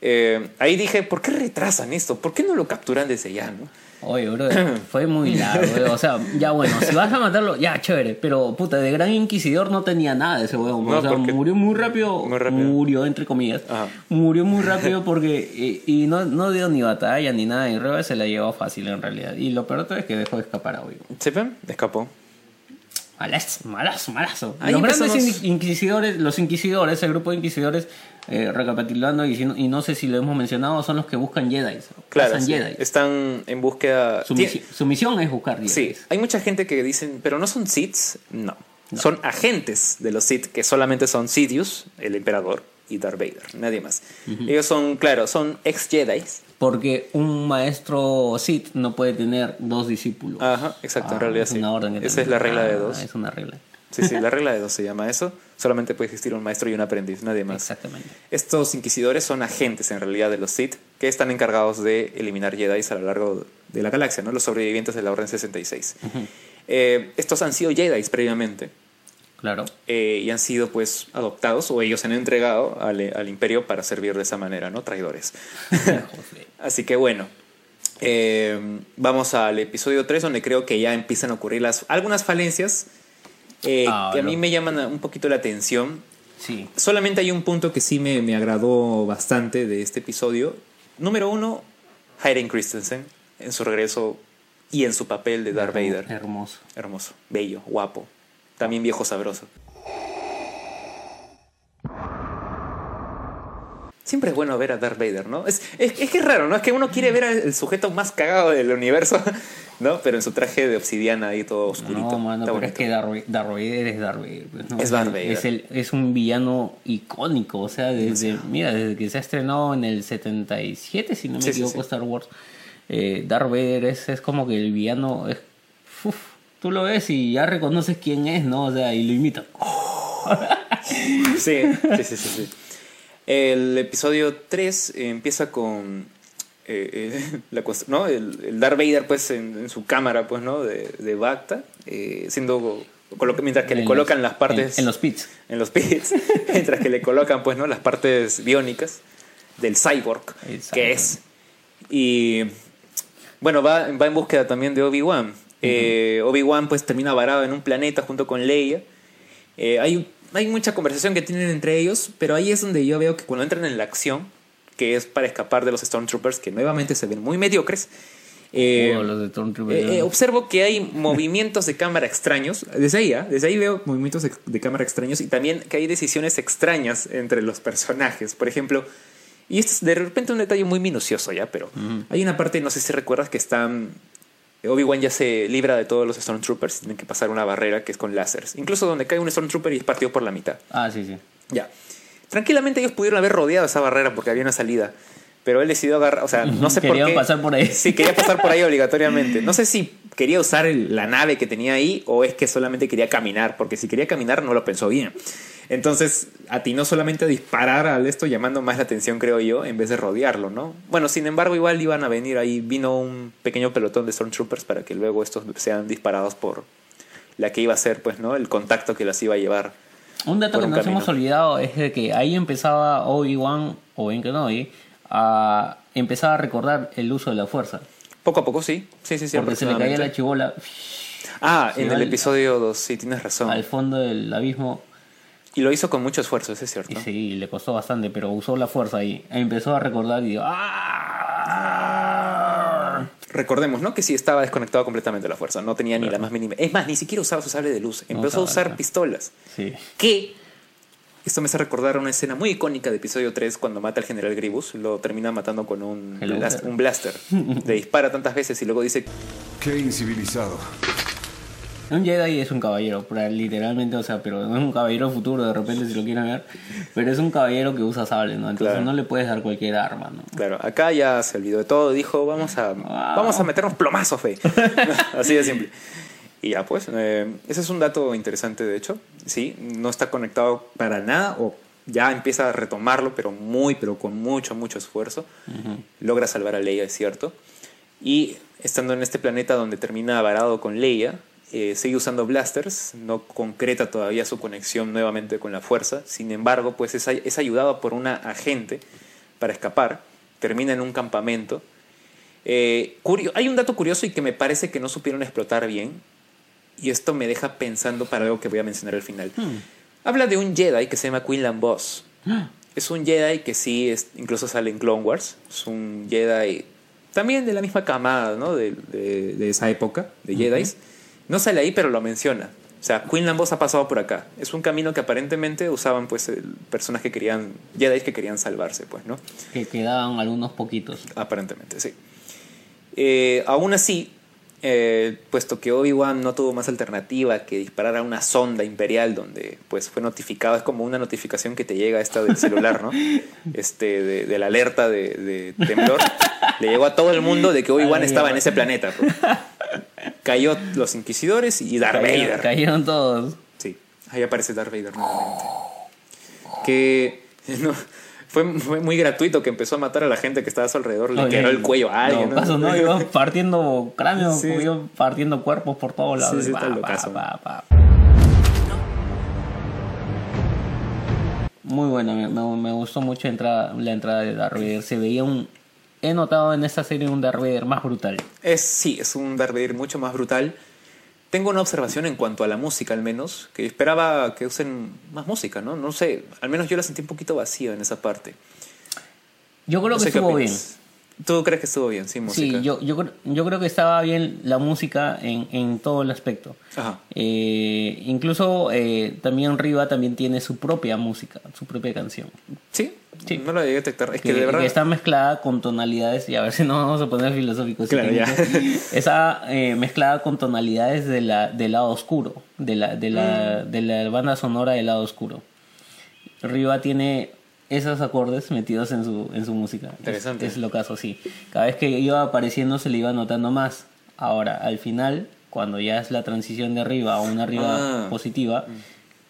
Eh, ahí dije, ¿por qué retrasan esto? ¿Por qué no lo capturan desde ya, no? Oye, bro, [COUGHS] fue muy largo. eh. O sea, ya bueno, si vas a matarlo, ya chévere. Pero puta, de gran inquisidor no tenía nada ese huevón. No, o sea, murió muy rápido. Muy rápido. Murió, entre comillas. Ajá. Murió muy [LAUGHS] rápido porque. Y, y no, no dio ni batalla ni nada. Y Reba se la llevó fácil en realidad. Y lo peor de es que dejó de escapar a. ¿Se ven? Escapó. Malazo, malazo, malazo. Ahí los grandes empezamos- inquisidores, los inquisidores, el grupo de inquisidores, eh, recapitulando y, si no- y no sé si lo hemos mencionado, son los que buscan Jedi. Claro, sí. Jedi. están en búsqueda... Su, Tien- misi- su misión es buscar Jedi. Sí, hay mucha gente que dicen, pero no son Siths. No. Son agentes de los Sith que solamente son Sidious, el emperador, y Darth Vader, nadie más. Ellos son, claro, son ex Jedi. Porque un maestro Sith no puede tener dos discípulos. Ajá, exacto, en Ah, realidad es sí. una orden Esa es la regla de Ah, dos. Es una regla. Sí, sí, la [LAUGHS] regla de dos se llama eso. Solamente puede existir un maestro y un aprendiz, nadie más. Exactamente. Estos inquisidores son agentes en realidad de los Sith que están encargados de eliminar Jedi a lo largo de la galaxia, ¿no? Los sobrevivientes de la Orden 66. Eh, estos han sido Jedi previamente Claro. eh, y han sido pues adoptados o ellos se han entregado al, al imperio para servir de esa manera, ¿no? Traidores. [LAUGHS] Así que bueno, eh, vamos al episodio 3 donde creo que ya empiezan a ocurrir las, algunas falencias eh, Ah, que a no. mí me llaman un poquito la atención. Sí. Solamente hay un punto que sí me, me agradó bastante de este episodio. Número uno, Hayden Christensen en su regreso y en su papel de Darth Vader. Hermoso. Hermoso, bello, guapo. También viejo sabroso. Siempre es bueno ver a Darth Vader, ¿no? Es, es, es que es raro, ¿no? Es que uno quiere ver al sujeto más cagado del universo, [LAUGHS] ¿no? Pero en su traje de obsidiana ahí todo oscurito. No, mano, Está pero es que Darth Darth Vader es Darth Vader. pues, ¿no? Es Darth Vader. Es, el- es un villano icónico, o sea, desde, mira, desde que se ha estrenado en el 77, si no me sí, equivoco, sí. Star Wars, eh, Darth Vader es, es como que el villano es... uf, tú lo ves y ya reconoces quién es, ¿no? O sea, y lo imita. Sí, sí, sí, sí. sí. El episodio 3 empieza con eh, eh, [LAUGHS] la ¿no? el, el Darth Vader pues en, en su cámara pues no de, de Bacta eh, siendo mientras que le En colocan los- las partes En, en los pits. en los pits [LAUGHS] mientras que le colocan pues no las partes biónicas del cyborg El que cyborg. es y bueno va, va en búsqueda también de Obi-Wan Eh, Obi-Wan pues termina varado en un planeta junto con Leia eh, hay, hay mucha conversación que tienen entre ellos, pero ahí es donde yo veo que cuando entran en la acción, que es para escapar de los Stormtroopers, que nuevamente se ven muy mediocres, eh, Oh, los de Stormtroopers. observo que hay movimientos de cámara extraños. Desde ahí, ¿ah? desde ahí veo movimientos de, de cámara extraños y también que hay decisiones extrañas entre los personajes. Por ejemplo, y esto es de repente un detalle muy minucioso ya, pero hay una parte, no sé si recuerdas, que están. Obi-Wan ya se libra de todos los Stormtroopers y tienen que pasar una barrera que es con láseres. Incluso donde cae un Stormtrooper y es partido por la mitad. Ah, sí, sí. Ya. Tranquilamente ellos pudieron haber rodeado esa barrera porque había una salida. Pero él decidió agarrar, o sea, no sé por qué. pasar por ahí. Sí, quería pasar por ahí [LAUGHS] obligatoriamente. No sé si quería usar el- la nave que tenía ahí o es que solamente quería caminar, porque si quería caminar no lo pensó bien. Entonces, atinó solamente a disparar al esto, llamando más la atención, creo yo, en vez de rodearlo, ¿no? Bueno, sin embargo, igual iban a venir ahí, vino un pequeño pelotón de Stormtroopers para que luego estos sean disparados por la que iba a ser, pues, ¿no? El contacto que las iba a llevar. Un dato que un nos camino. hemos olvidado es de que ahí empezaba Obi-Wan o Ben Kenobi a empezar a recordar el uso de la fuerza. Poco a poco, sí. Sí, sí, sí. porque se le caía la chibola Ah, en el al- episodio 2, sí, tienes razón. al fondo del abismo Y lo hizo con mucho esfuerzo, eso es cierto. y sí, le costó bastante, pero usó la fuerza ahí. Empezó a recordar y dijo, ¡Ah! Recordemos, ¿no? Que sí estaba desconectado completamente de la fuerza. No tenía ni la más mínima. Es más, ni siquiera usaba su sable de luz. Empezó a usaba, usar claro. pistolas. Sí. Que. Esto me hace recordar una escena muy icónica de episodio 3 cuando mata al general Gribus. Lo termina matando con un, un blaster. Le dispara tantas veces y luego dice: Qué incivilizado. Un Jedi es un caballero, literalmente, o sea, pero no es un caballero futuro de repente si lo quieren ver, pero es un caballero que usa sable, ¿no? Entonces Claro. no le puedes dar cualquier arma, ¿no? Claro, acá ya se olvidó de todo, dijo, vamos a, vamos a meternos plomazos, fe. [LAUGHS] Así de simple. Y ya pues, eh, ese es un dato interesante de hecho, sí, no está conectado para nada o ya empieza a retomarlo, pero muy, pero con mucho, mucho esfuerzo. Logra salvar a Leia, es cierto. Y estando en este planeta donde termina varado con Leia, eh, sigue usando blasters, no concreta todavía su conexión nuevamente con la fuerza. Sin embargo, pues es, es ayudado por una agente para escapar. Termina en un campamento. Eh, curio- hay un dato curioso y que me parece que no supieron explotar bien. Y esto me deja pensando para algo que voy a mencionar al final. Habla de un Jedi que se llama Quinlan Boss. Es un Jedi que sí, es, incluso sale en Clone Wars. Es un Jedi también de la misma camada, ¿no? De, de- de esa época, de Jedis. No sale ahí, pero lo menciona. O sea, Quinlan Boss ha pasado por acá. Es un camino que aparentemente usaban, pues, personas que querían, Jedis que querían salvarse, pues, ¿no? Que quedaban algunos poquitos. Aparentemente, sí. Eh, aún así, eh, puesto que Obi-Wan no tuvo más alternativa que disparar a una sonda imperial donde pues fue notificado, es como una notificación que te llega esta del celular, ¿no? [LAUGHS] Este, de, de la alerta de, de temblor. Le llegó a todo el mundo de que Obi-Wan estaba en ese planeta. pues. Cayó los inquisidores y Darth Cayeron, Vader. cayeron todos. Sí, ahí aparece Darth Vader nuevamente. Que [LAUGHS] no, fue, fue muy gratuito que empezó a matar a la gente que estaba a su alrededor, le quebró el cuello a alguien. No, caso no, [LAUGHS] iba partiendo cráneos, Sí. iba partiendo cuerpos por todos lados. Sí, sí, Pa, pa, pa. Muy me- me gustó mucho entrada, la entrada de Darth Vader. Se veía un. He notado en esta serie un Darth Vader más brutal. Es, sí, es un Darth Vader mucho más brutal. Tengo una observación en cuanto a la música, al menos, que esperaba que usen más música, ¿no? No sé, al menos yo la sentí un poquito vacía en esa parte. Yo creo No que estuvo bien. ¿Tú crees que estuvo bien, sí, música? Sí, yo, yo, yo creo que estaba bien la música en, en todo el aspecto. Ajá. Eh, incluso eh, también Riva también tiene su propia música, su propia canción. ¿Sí? Sí. No la llegué a detectar. Es que, que, de verdad... que está mezclada con tonalidades, y a ver si no vamos a poner filosóficos. Claro, ya. [LAUGHS] Está eh, mezclada con tonalidades de la, del lado oscuro, de la, de, la, Mm. de la banda sonora del lado oscuro. Riva tiene esos acordes metidos en su, en su música. Es- Interesante. Es, lo caso, sí. Cada vez que iba apareciendo se le iba notando más. Ahora, al final, cuando ya es la transición de arriba a una arriba Ah. positiva,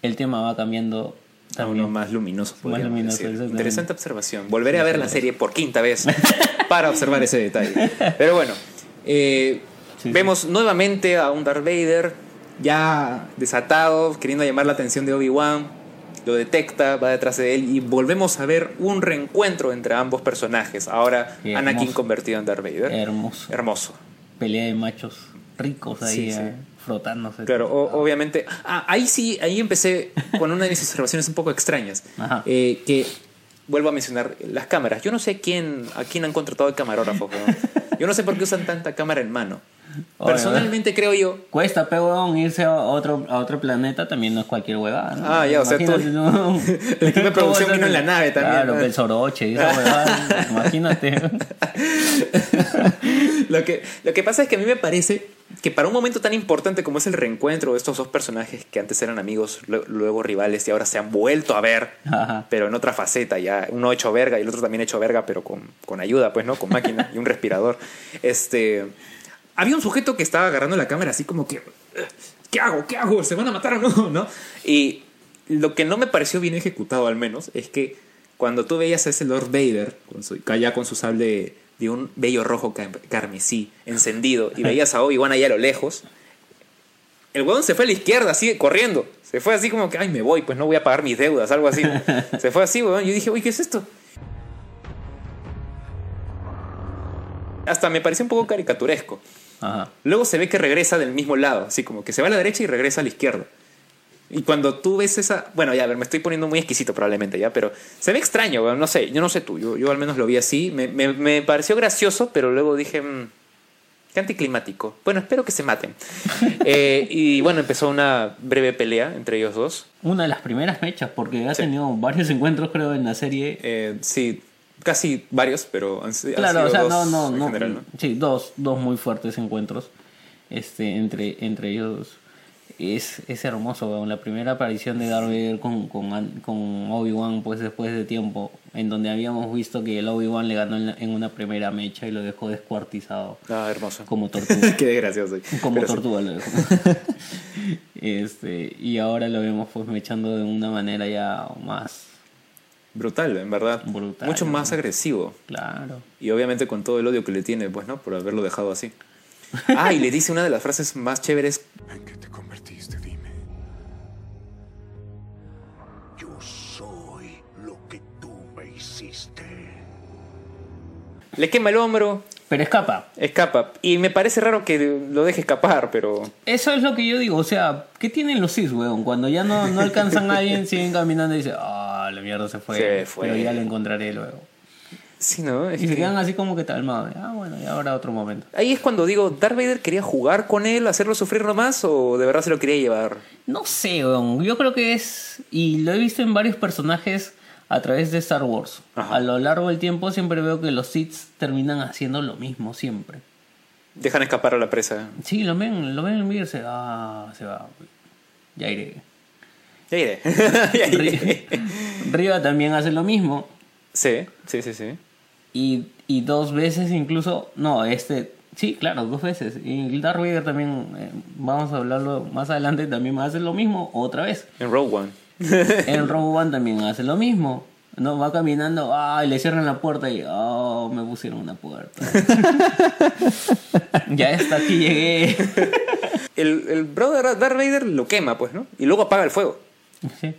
el tema va cambiando A también. uno más luminoso. Más luminoso. Interesante observación. Volveré a ver la serie por quinta vez [LAUGHS] para observar ese detalle. Pero bueno, eh, Sí, sí. vemos nuevamente a un Darth Vader ya desatado, queriendo llamar la atención de Obi-Wan. Lo detecta, va detrás de él y volvemos a ver un reencuentro entre ambos personajes. Ahora Qué Anakin hermoso. convertido en Darth Vader. Hermoso. Hermoso. pelea de machos ricos ahí Sí, sí. eh, frotándose. Claro, o- obviamente. Ah, ahí sí, ahí empecé con una de mis observaciones un poco extrañas. Ajá. Eh, que vuelvo a mencionar las cámaras. Yo no sé quién, a quién han contratado de camarógrafo. weón. Yo no sé por qué usan tanta cámara en mano. Oye, Personalmente creo yo. Cuesta, pe, huevón, irse a otro, a otro planeta también no es cualquier huevada, ¿no? Ah, ya, o sea, tú-. [LAUGHS] El equipo de producción ¿Cómo vino en la nave también, Claro, ¿no? que el soroche y esa huevada, [LAUGHS] imagínate. lo, que, lo que pasa es que a mí me parece que para un momento tan importante como es el reencuentro de estos dos personajes que antes eran amigos, lu- luego rivales y ahora se han vuelto a ver, Ajá. pero en otra faceta ya, uno hecho verga y el otro también hecho verga, pero con, con ayuda, pues, ¿no? Con máquina y un respirador. Este, había un sujeto que estaba agarrando la cámara así como que, ¿qué hago? ¿Qué hago? ¿Se van a matar o no? ¿No? Y lo que no me pareció bien ejecutado al menos es que cuando tú veías a ese Lord Vader, con su, ya con su sable de un bello rojo car- carmesí encendido, y veías a Obi-Wan ahí a lo lejos, el huevón se fue a la izquierda, así, corriendo. Se fue así como que, ay, me voy, pues no voy a pagar mis deudas, algo así. [LAUGHS] Se fue así, huevón. Yo dije, uy, ¿qué es esto? Hasta me pareció un poco caricaturesco. Ajá. Luego se ve que regresa del mismo lado, así como que se va a la derecha y regresa a la izquierda. Y cuando tú ves esa. Bueno, ya, a ver, me estoy poniendo muy exquisito probablemente, ya, pero se ve extraño, no sé, yo no sé tú, yo, yo al menos lo vi así. Me, me- me pareció gracioso, pero luego dije. "Mm, qué anticlimático. Bueno, espero que se maten. [LAUGHS] Eh, y bueno, empezó una breve pelea entre ellos dos. Una de las primeras mechas, porque ha tenido varios encuentros, creo, en la serie. Eh, sí, casi varios, pero han, Claro, sido o sea, dos no, no, en no. general, ¿no? Sí, dos, dos muy fuertes encuentros este, entre, entre ellos. Es, es hermoso, weón. La primera aparición de Darth Vader con, con, con Obi-Wan, pues después de tiempo, en donde habíamos visto que el Obi-Wan le ganó en, la- en una primera mecha y lo dejó descuartizado Ah, hermoso. como [LAUGHS] tortuga. Qué desgracioso. como Pero sí. tortuga lo dejó. [LAUGHS] este, y ahora lo vemos pues mechando de una manera ya más Brutal, en verdad. Brutal, Mucho ¿no? más agresivo. claro. Y obviamente con todo el odio que le tiene, pues, ¿no? Por haberlo dejado así. [LAUGHS] Ah, y le dice una de las frases más chéveres. ¿En qué te convertiste? Dime. Yo soy lo que tú me hiciste. Le quema el hombro, Pero escapa. escapa. Y me parece raro que lo deje escapar, pero... Eso es lo que yo digo, o sea, ¿qué tienen los Sith, weón? Cuando ya no, no alcanzan a alguien, [LAUGHS] siguen caminando y dicen, ah, la mierda se fue, Se fue. pero ya lo encontraré luego. Sí, ¿no? Es Y se que- quedan así como que calmados, ah, bueno, ya habrá otro momento. Ahí es cuando digo, ¿Darth Vader quería jugar con él, hacerlo sufrir nomás o de verdad se lo quería llevar? No sé, weón, yo creo que es, y lo he visto en varios personajes a través de Star Wars. Ajá. A lo largo del tiempo siempre veo que los Sith terminan haciendo lo mismo, siempre. Dejan escapar a la presa. Sí, lo ven, lo ven ah, se va, ya iré. Ya iré. [LAUGHS] ya iré. Riva también hace lo mismo. Sí, sí, sí, sí. Y, y dos veces incluso, no, este, sí, claro, dos veces. Y Darth Vader también, eh, vamos a hablarlo más adelante, también hace lo mismo otra vez. En Rogue One. [LAUGHS] El Rogue One también hace lo mismo. No, va caminando, ah, y le cierran la puerta y, oh, me pusieron una puerta. [LAUGHS] ya está, aquí llegué. El, el brother Darth Vader lo quema, pues, ¿no? Y luego apaga el fuego. Sí.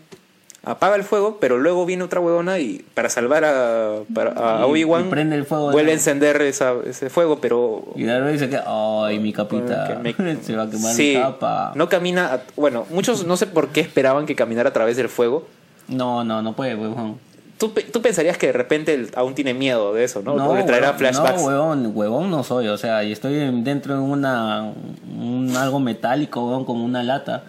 Apaga el fuego, pero luego viene otra huevona y para salvar a, para- a Obi-Wan prende el fuego vuelve a encender esa- ese fuego, pero Y se queda, ay, mi capita, que me- [LAUGHS] se va a quemar sí, mi capa. no camina, a- bueno, muchos no sé por qué esperaban que caminara a través del fuego. No, no, no puede, huevón. Tú, tú pensarías que de repente él aún tiene miedo de eso, ¿no? O le traerá huevón, flashbacks. No, huevón, huevón no soy, o sea, y estoy en- dentro de una un algo metálico, huevón, como una lata.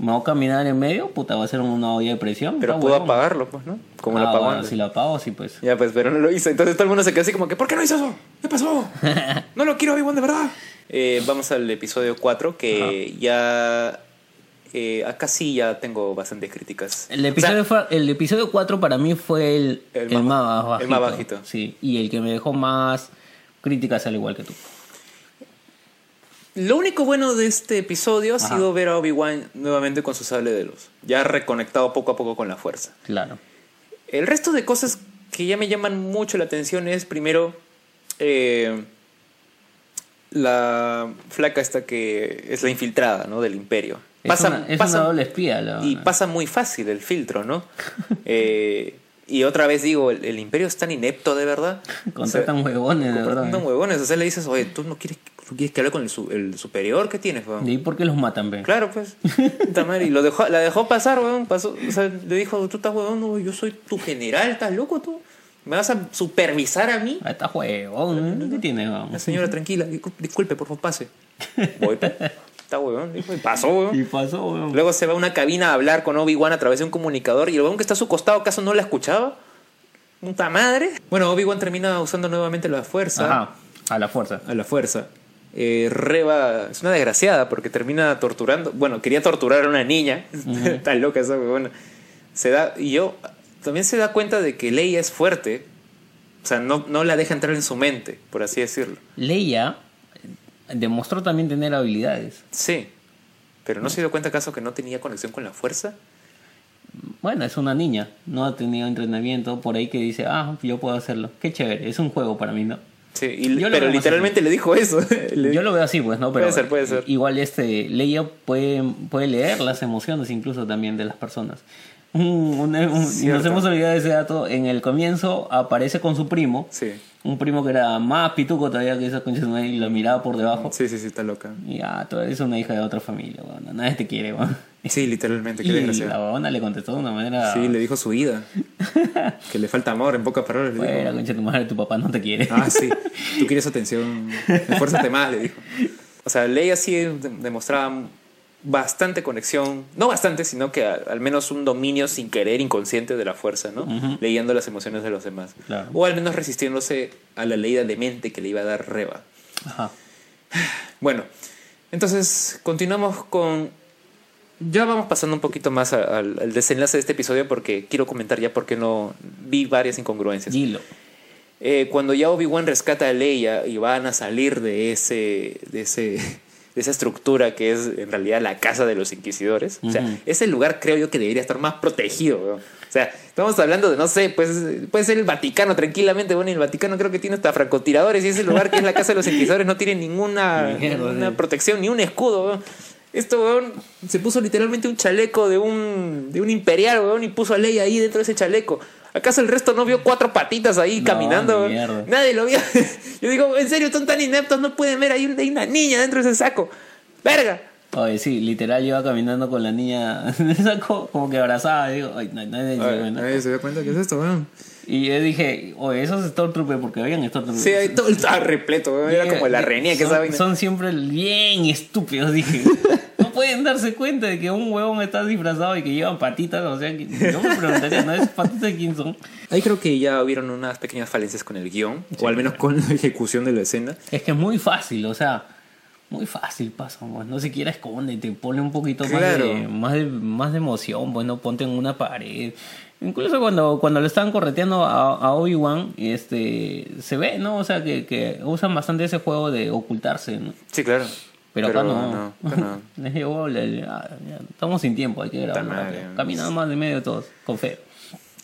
Me voy a caminar en medio, puta, va a ser una olla de presión. pero está pudo huevón. apagarlo, pues, ¿no? Como lo Ah, apagó bueno, si lo apago, sí, pues. Ya, pues, pero no lo hizo. Entonces todo el mundo se quedó así como que, ¿por qué no hizo eso? ¿Qué pasó? [LAUGHS] No lo quiero Obi-Wan de verdad. Eh, vamos al episodio 4, que ya... eh, acá sí ya tengo bastantes críticas. El episodio, O sea, fue- el episodio 4 para mí fue el, El el, más- más bajito. el más bajito. Sí, y el que me dejó más críticas al igual que tú. Lo único bueno de este episodio ha sido ver a Obi-Wan nuevamente con su sable de luz. Ya reconectado poco a poco con la fuerza. Claro. El resto de cosas que ya me llaman mucho la atención es, primero, eh, la flaca esta que es la infiltrada, ¿no? Del imperio. Es, una, es una doble espía. la- y pasa muy fácil el filtro, ¿no? [LAUGHS] Eh, y otra vez digo, ¿el, el imperio es tan inepto de verdad? [LAUGHS] Contratan huevones, de verdad. Contratan huevones. O sea, le dices, oye, ¿tú no quieres, quieres que hable con el, su- el superior que tienes, weón? ¿Y por qué los matan, ve? Claro, pues. Y lo dejó, la dejó pasar, weón. Pasó, o sea, le dijo, tú estás huevón, no, yo soy tu general, estás loco tú. ¿Me vas a supervisar a mí? Ah, está huevón, ¿qué tiene? La señora, tranquila, discul- disculpe, por favor, pase. Voy, pues. Está huevón, dijo, y pasó, huevón. Y pasó, huevón. Luego se va a una cabina a hablar con Obi-Wan a través de un comunicador y el huevón que está a su costado, ¿acaso no la escuchaba? Puta madre. Bueno, Obi-Wan termina usando nuevamente la fuerza. Ajá, a la fuerza. A la fuerza. Eh, Reba es una desgraciada porque termina torturando. Bueno, quería torturar a una niña. Está [LAUGHS] loca esa huevona. Se da, y yo también se da cuenta de que Leia es fuerte. O sea, no, no la deja entrar en su mente, por así decirlo. Leia eh, demostró también tener habilidades. Sí. Pero no se dio cuenta acaso que no tenía conexión con la fuerza. Bueno, es una niña, no ha tenido entrenamiento por ahí que dice, ah, yo puedo hacerlo. Qué chévere, es un juego para mí, ¿no? Sí, y- pero literalmente le dijo eso. [LAUGHS] Yo lo veo así, pues, ¿no? Pero Puede ser, puede ser. Igual este, Leia puede, puede leer las emociones incluso también de las personas. Un- un- un- y Cierto. nos hemos olvidado de ese dato. En el comienzo aparece con su primo. Sí. Un primo que era más pituco todavía que esa concha y lo miraba por debajo. Sí, sí, sí, está loca. Y ah, tú eres una hija de otra familia, weón. Nadie te quiere, weón. Sí, literalmente, qué Y la desgraciada. babona le contestó de una manera. Sí, le dijo su vida. [LAUGHS] que le falta amor, en pocas palabras. Le dijo. Concha de tu madre, tu papá no te quiere. Ah, sí. [LAUGHS] Tú quieres atención. Esfuérzate más, le dijo. O sea, Leia sí de- demostraba bastante conexión. No bastante, sino que al menos un dominio sin querer inconsciente de la fuerza, ¿no? Leyendo las emociones de los demás. Claro. O al menos resistiéndose a la ley de mente que le iba a dar Reba. Ajá. Bueno, entonces continuamos con ya vamos pasando un poquito más al desenlace de este episodio porque quiero comentar ya porque no vi varias incongruencias. Dilo. Eh, cuando ya Obi-Wan rescata a Leia y van a salir de ese, de ese, de esa estructura que es en realidad la casa de los inquisidores, o sea, ese lugar creo yo que debería estar más protegido. O sea, estamos hablando de, no sé, pues puede ser el Vaticano tranquilamente. Bueno, y el Vaticano creo que tiene hasta francotiradores y ese lugar que es la casa de los inquisidores no tiene ninguna, [LAUGHS] protección, ni un escudo. Esto, weón, se puso literalmente un chaleco de un, de un imperial, weón, y puso a Leia ahí dentro de ese chaleco. ¿Acaso el resto no vio cuatro patitas ahí No, caminando? Nadie lo vio. [LAUGHS] Yo digo, en serio, son tan ineptos, no pueden ver ahí hay una niña dentro de ese saco. ¡Verga! Oye, sí, literal iba caminando con la niña [LAUGHS] en el saco como que abrazada. Digo, ay, nadie se dio cuenta. se da cuenta que es esto, weón. Y yo dije, oye, esos Stormtroopers, porque habían Stormtroopers. Sí, todo estaba repleto, weón. Era como la renía que vaina. son siempre bien estúpidos, dije. [LAUGHS] Pueden darse cuenta de que un huevón está disfrazado y que llevan patitas. O sea, yo me preguntaría, ¿no es patitas de quién son? Ahí creo que ya hubieron unas pequeñas falencias con el guion, o al menos con la ejecución de la escena. Es que es muy fácil, o sea, muy fácil pasa, pues, no siquiera esconde, te pone un poquito más, Claro. de, más, de, más de emoción, pues no ponte en una pared. Incluso cuando, cuando lo estaban correteando a, a Obi-Wan, este, se ve, ¿no? O sea, que, que usan bastante ese juego de ocultarse, ¿no? Sí, claro. Pero, acá no. no, acá no. [LAUGHS] Les llegó, le- ah, estamos sin tiempo, hay que grabar. No. Caminando más de medio todos, con fe.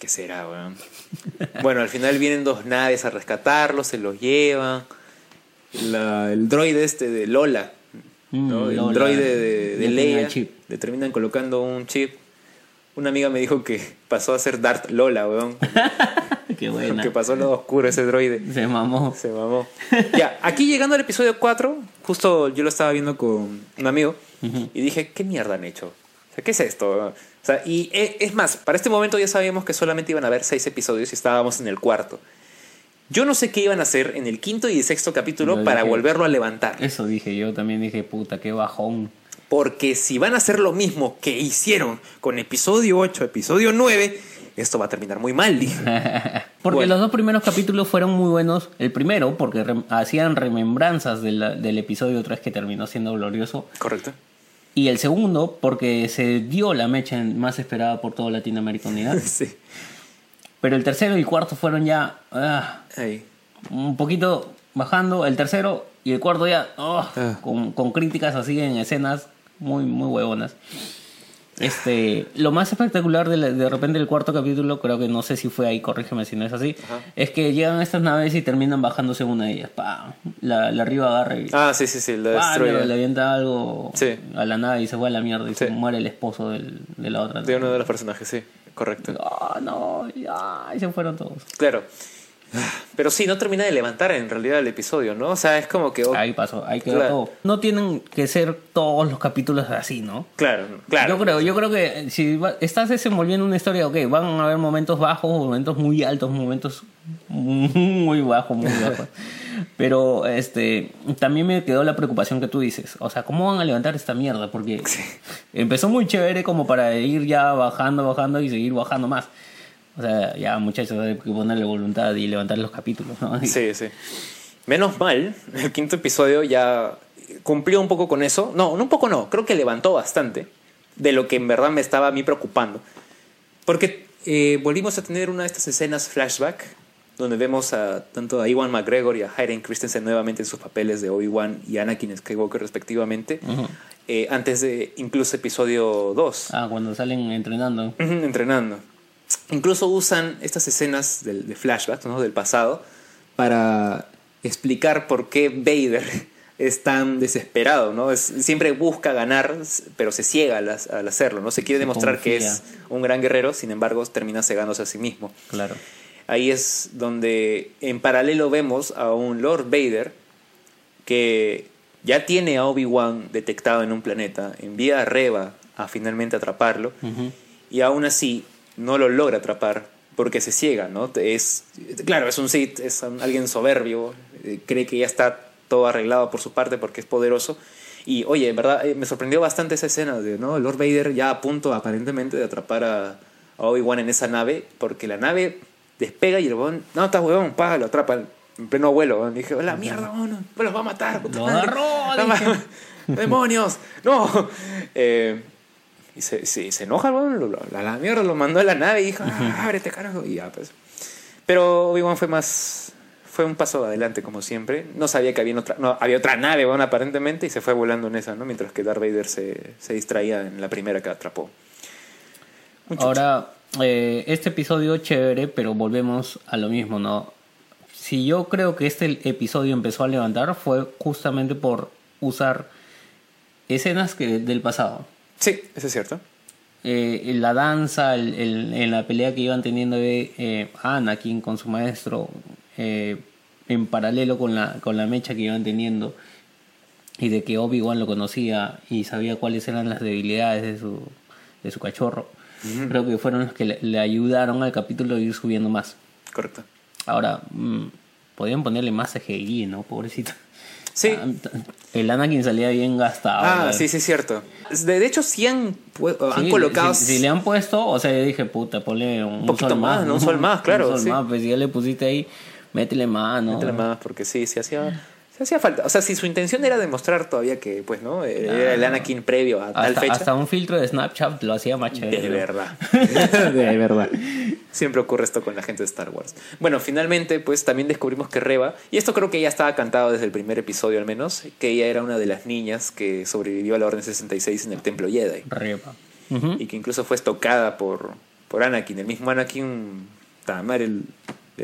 ¿Qué será, weón? [LAUGHS] bueno, al final vienen dos naves a rescatarlos, se los llevan. La- el droide este de Lola, ¿no? Mm, el Lola, droide de, de Leia, chip. le terminan colocando un chip. Una amiga me dijo que pasó a ser Darth Lola, weón. [LAUGHS] Qué buena. que pasó lado oscuro ese droide. Se mamó. Se mamó. ya, aquí llegando al episodio 4, justo yo lo estaba viendo con un amigo y dije, ¿qué mierda han hecho? O sea, ¿qué es esto? O sea, y e- es más, para este momento ya sabíamos que solamente iban a haber seis episodios y estábamos en el cuarto. Yo no sé qué iban a hacer en el quinto y el sexto capítulo para volverlo a levantar. Eso dije, yo también dije, puta, qué bajón. Porque si van a hacer lo mismo que hicieron con episodio 8, episodio 9, esto va a terminar muy mal, dije. [LAUGHS] Porque Bueno. los dos primeros capítulos fueron muy buenos. El primero, porque rem- hacían remembranzas de la- del episodio 3 que terminó siendo glorioso. Correcto. Y el segundo, porque se dio la mecha más esperada por toda Latinoamérica Unidad. [LAUGHS] sí. Pero el tercero y el cuarto fueron ya ah, Ahí. un poquito bajando. El tercero y el cuarto ya ah, Ah. con, con críticas así en escenas muy, muy huevonas. Este, lo más espectacular de, la- de repente del cuarto capítulo, creo que no sé si fue ahí, corrígeme si no es así, Ajá. es que llegan estas naves y terminan bajándose una de ellas. La, la arriba agarra y Ah, sí, sí, sí, la destruye. le, le avienta algo Sí. a la nave y se fue a la mierda y se muere el esposo del- de la otra. De uno de los personajes, sí, correcto. Ah, no, ya, y se fueron todos. Claro. Pero sí, no termina de levantar en realidad el episodio, ¿no? O sea, es como que... oh, Ahí pasó, ahí quedó Claro. todo. No tienen que ser todos los capítulos así, ¿no? Claro, claro. Yo creo, yo creo que eh, si va- estás desenvolviendo una historia, ok, van a haber momentos bajos, momentos muy altos, momentos muy bajos, muy bajos. [LAUGHS] Pero este también me quedó la preocupación que tú dices. O sea, ¿cómo van a levantar esta mierda? Porque empezó muy chévere como para ir ya bajando, bajando y seguir bajando más. O sea, ya muchachos, hay que ponerle voluntad y levantar los capítulos, ¿no? Sí, sí. Menos mal, el quinto episodio ya cumplió un poco con eso. No, no un poco no, creo que levantó bastante de lo que en verdad me estaba a mí preocupando. Porque eh, volvimos a tener una de estas escenas flashback donde vemos a tanto a Iwan McGregor y a Hayden Christensen nuevamente en sus papeles de Obi-Wan y Anakin Skywalker respectivamente, Ujú. eh, antes de incluso episodio 2. Ah, cuando salen entrenando. Ujú, entrenando. Incluso usan estas escenas del, de flashback, ¿no? del pasado, para explicar por qué Vader [LAUGHS] es tan desesperado, ¿no? Es- siempre busca ganar, pero se ciega al, al hacerlo, ¿no? Se quiere demostrar que es un gran guerrero, sin embargo, termina cegándose a sí mismo. Claro. Ahí es donde en paralelo vemos a un Lord Vader que ya tiene a Obi-Wan detectado en un planeta, envía a Reva a finalmente atraparlo y aún así no lo logra atrapar porque se ciega, ¿no? Es, claro, es un Sith, es un- alguien soberbio, eh, cree que ya está todo arreglado por su parte porque es poderoso. Y oye, en verdad eh, me sorprendió bastante esa escena de, ¿no? Lord Vader ya a punto aparentemente de atrapar a, a Obi-Wan en esa nave porque la nave despega y el huevón, no, está huevón, pa, lo atrapa en pleno vuelo. dije, la mierda, huevón, me los va a matar. puta Lo madre". agarró, [LAUGHS] No, [LAUGHS] ¡Demonios! [LAUGHS] ¡No! Eh, Y se, se, se enoja, weón, a la mierda lo mandó a la nave y dijo, ah, ábrete, carajo. Y ya, pues. Pero Obi-Wan fue más. Fue un paso adelante, como siempre. No sabía que había otra, no, había otra nave, weón, aparentemente, y se fue volando en esa, ¿no? Mientras que Darth Vader se, se distraía en la primera que atrapó. Ahora, eh, este episodio chévere, pero volvemos a lo mismo, ¿no? Si yo creo que este episodio empezó a levantar fue justamente por usar escenas que, del pasado. Sí, eso es cierto. Eh, la danza, el- el- en la pelea que iban teniendo de eh, Anakin con su maestro, eh, en paralelo con la, con la mecha que iban teniendo, y de que Obi-Wan lo conocía y sabía cuáles eran las debilidades de su, de su cachorro. Creo que fueron los que le, le ayudaron al capítulo a ir subiendo más. Correcto. Ahora, mm, podrían ponerle más CGI, ¿no? Pobrecito. Sí. Ah, El Anakin salía bien gastado. Ah, ¿no? sí, sí, es cierto. De, de hecho, sí han, han Sí, colocado. Si, si le han puesto, o sea, yo dije, puta, ponle un, poquito sol más, ¿no? Un sol más, claro, Un sol sí. más, pues si ya le pusiste ahí, métele mano. Métele más, porque sí, sí hacía, hacía falta. O sea, si su intención era demostrar todavía que, pues, ¿no? Era el Anakin previo a tal Hasta, fecha. hasta un filtro de Snapchat lo hacía más chévere. De verdad. [LAUGHS] de verdad. Siempre ocurre esto con la gente de Star Wars. Bueno, finalmente, pues también descubrimos que Reba, y esto creo que ya estaba cantado desde el primer episodio al menos, que ella era una de las niñas que sobrevivió a la Orden 66 en el Templo Jedi. Ujú. Y que incluso fue estocada por, por Anakin. El mismo Anakin, ta madre, el-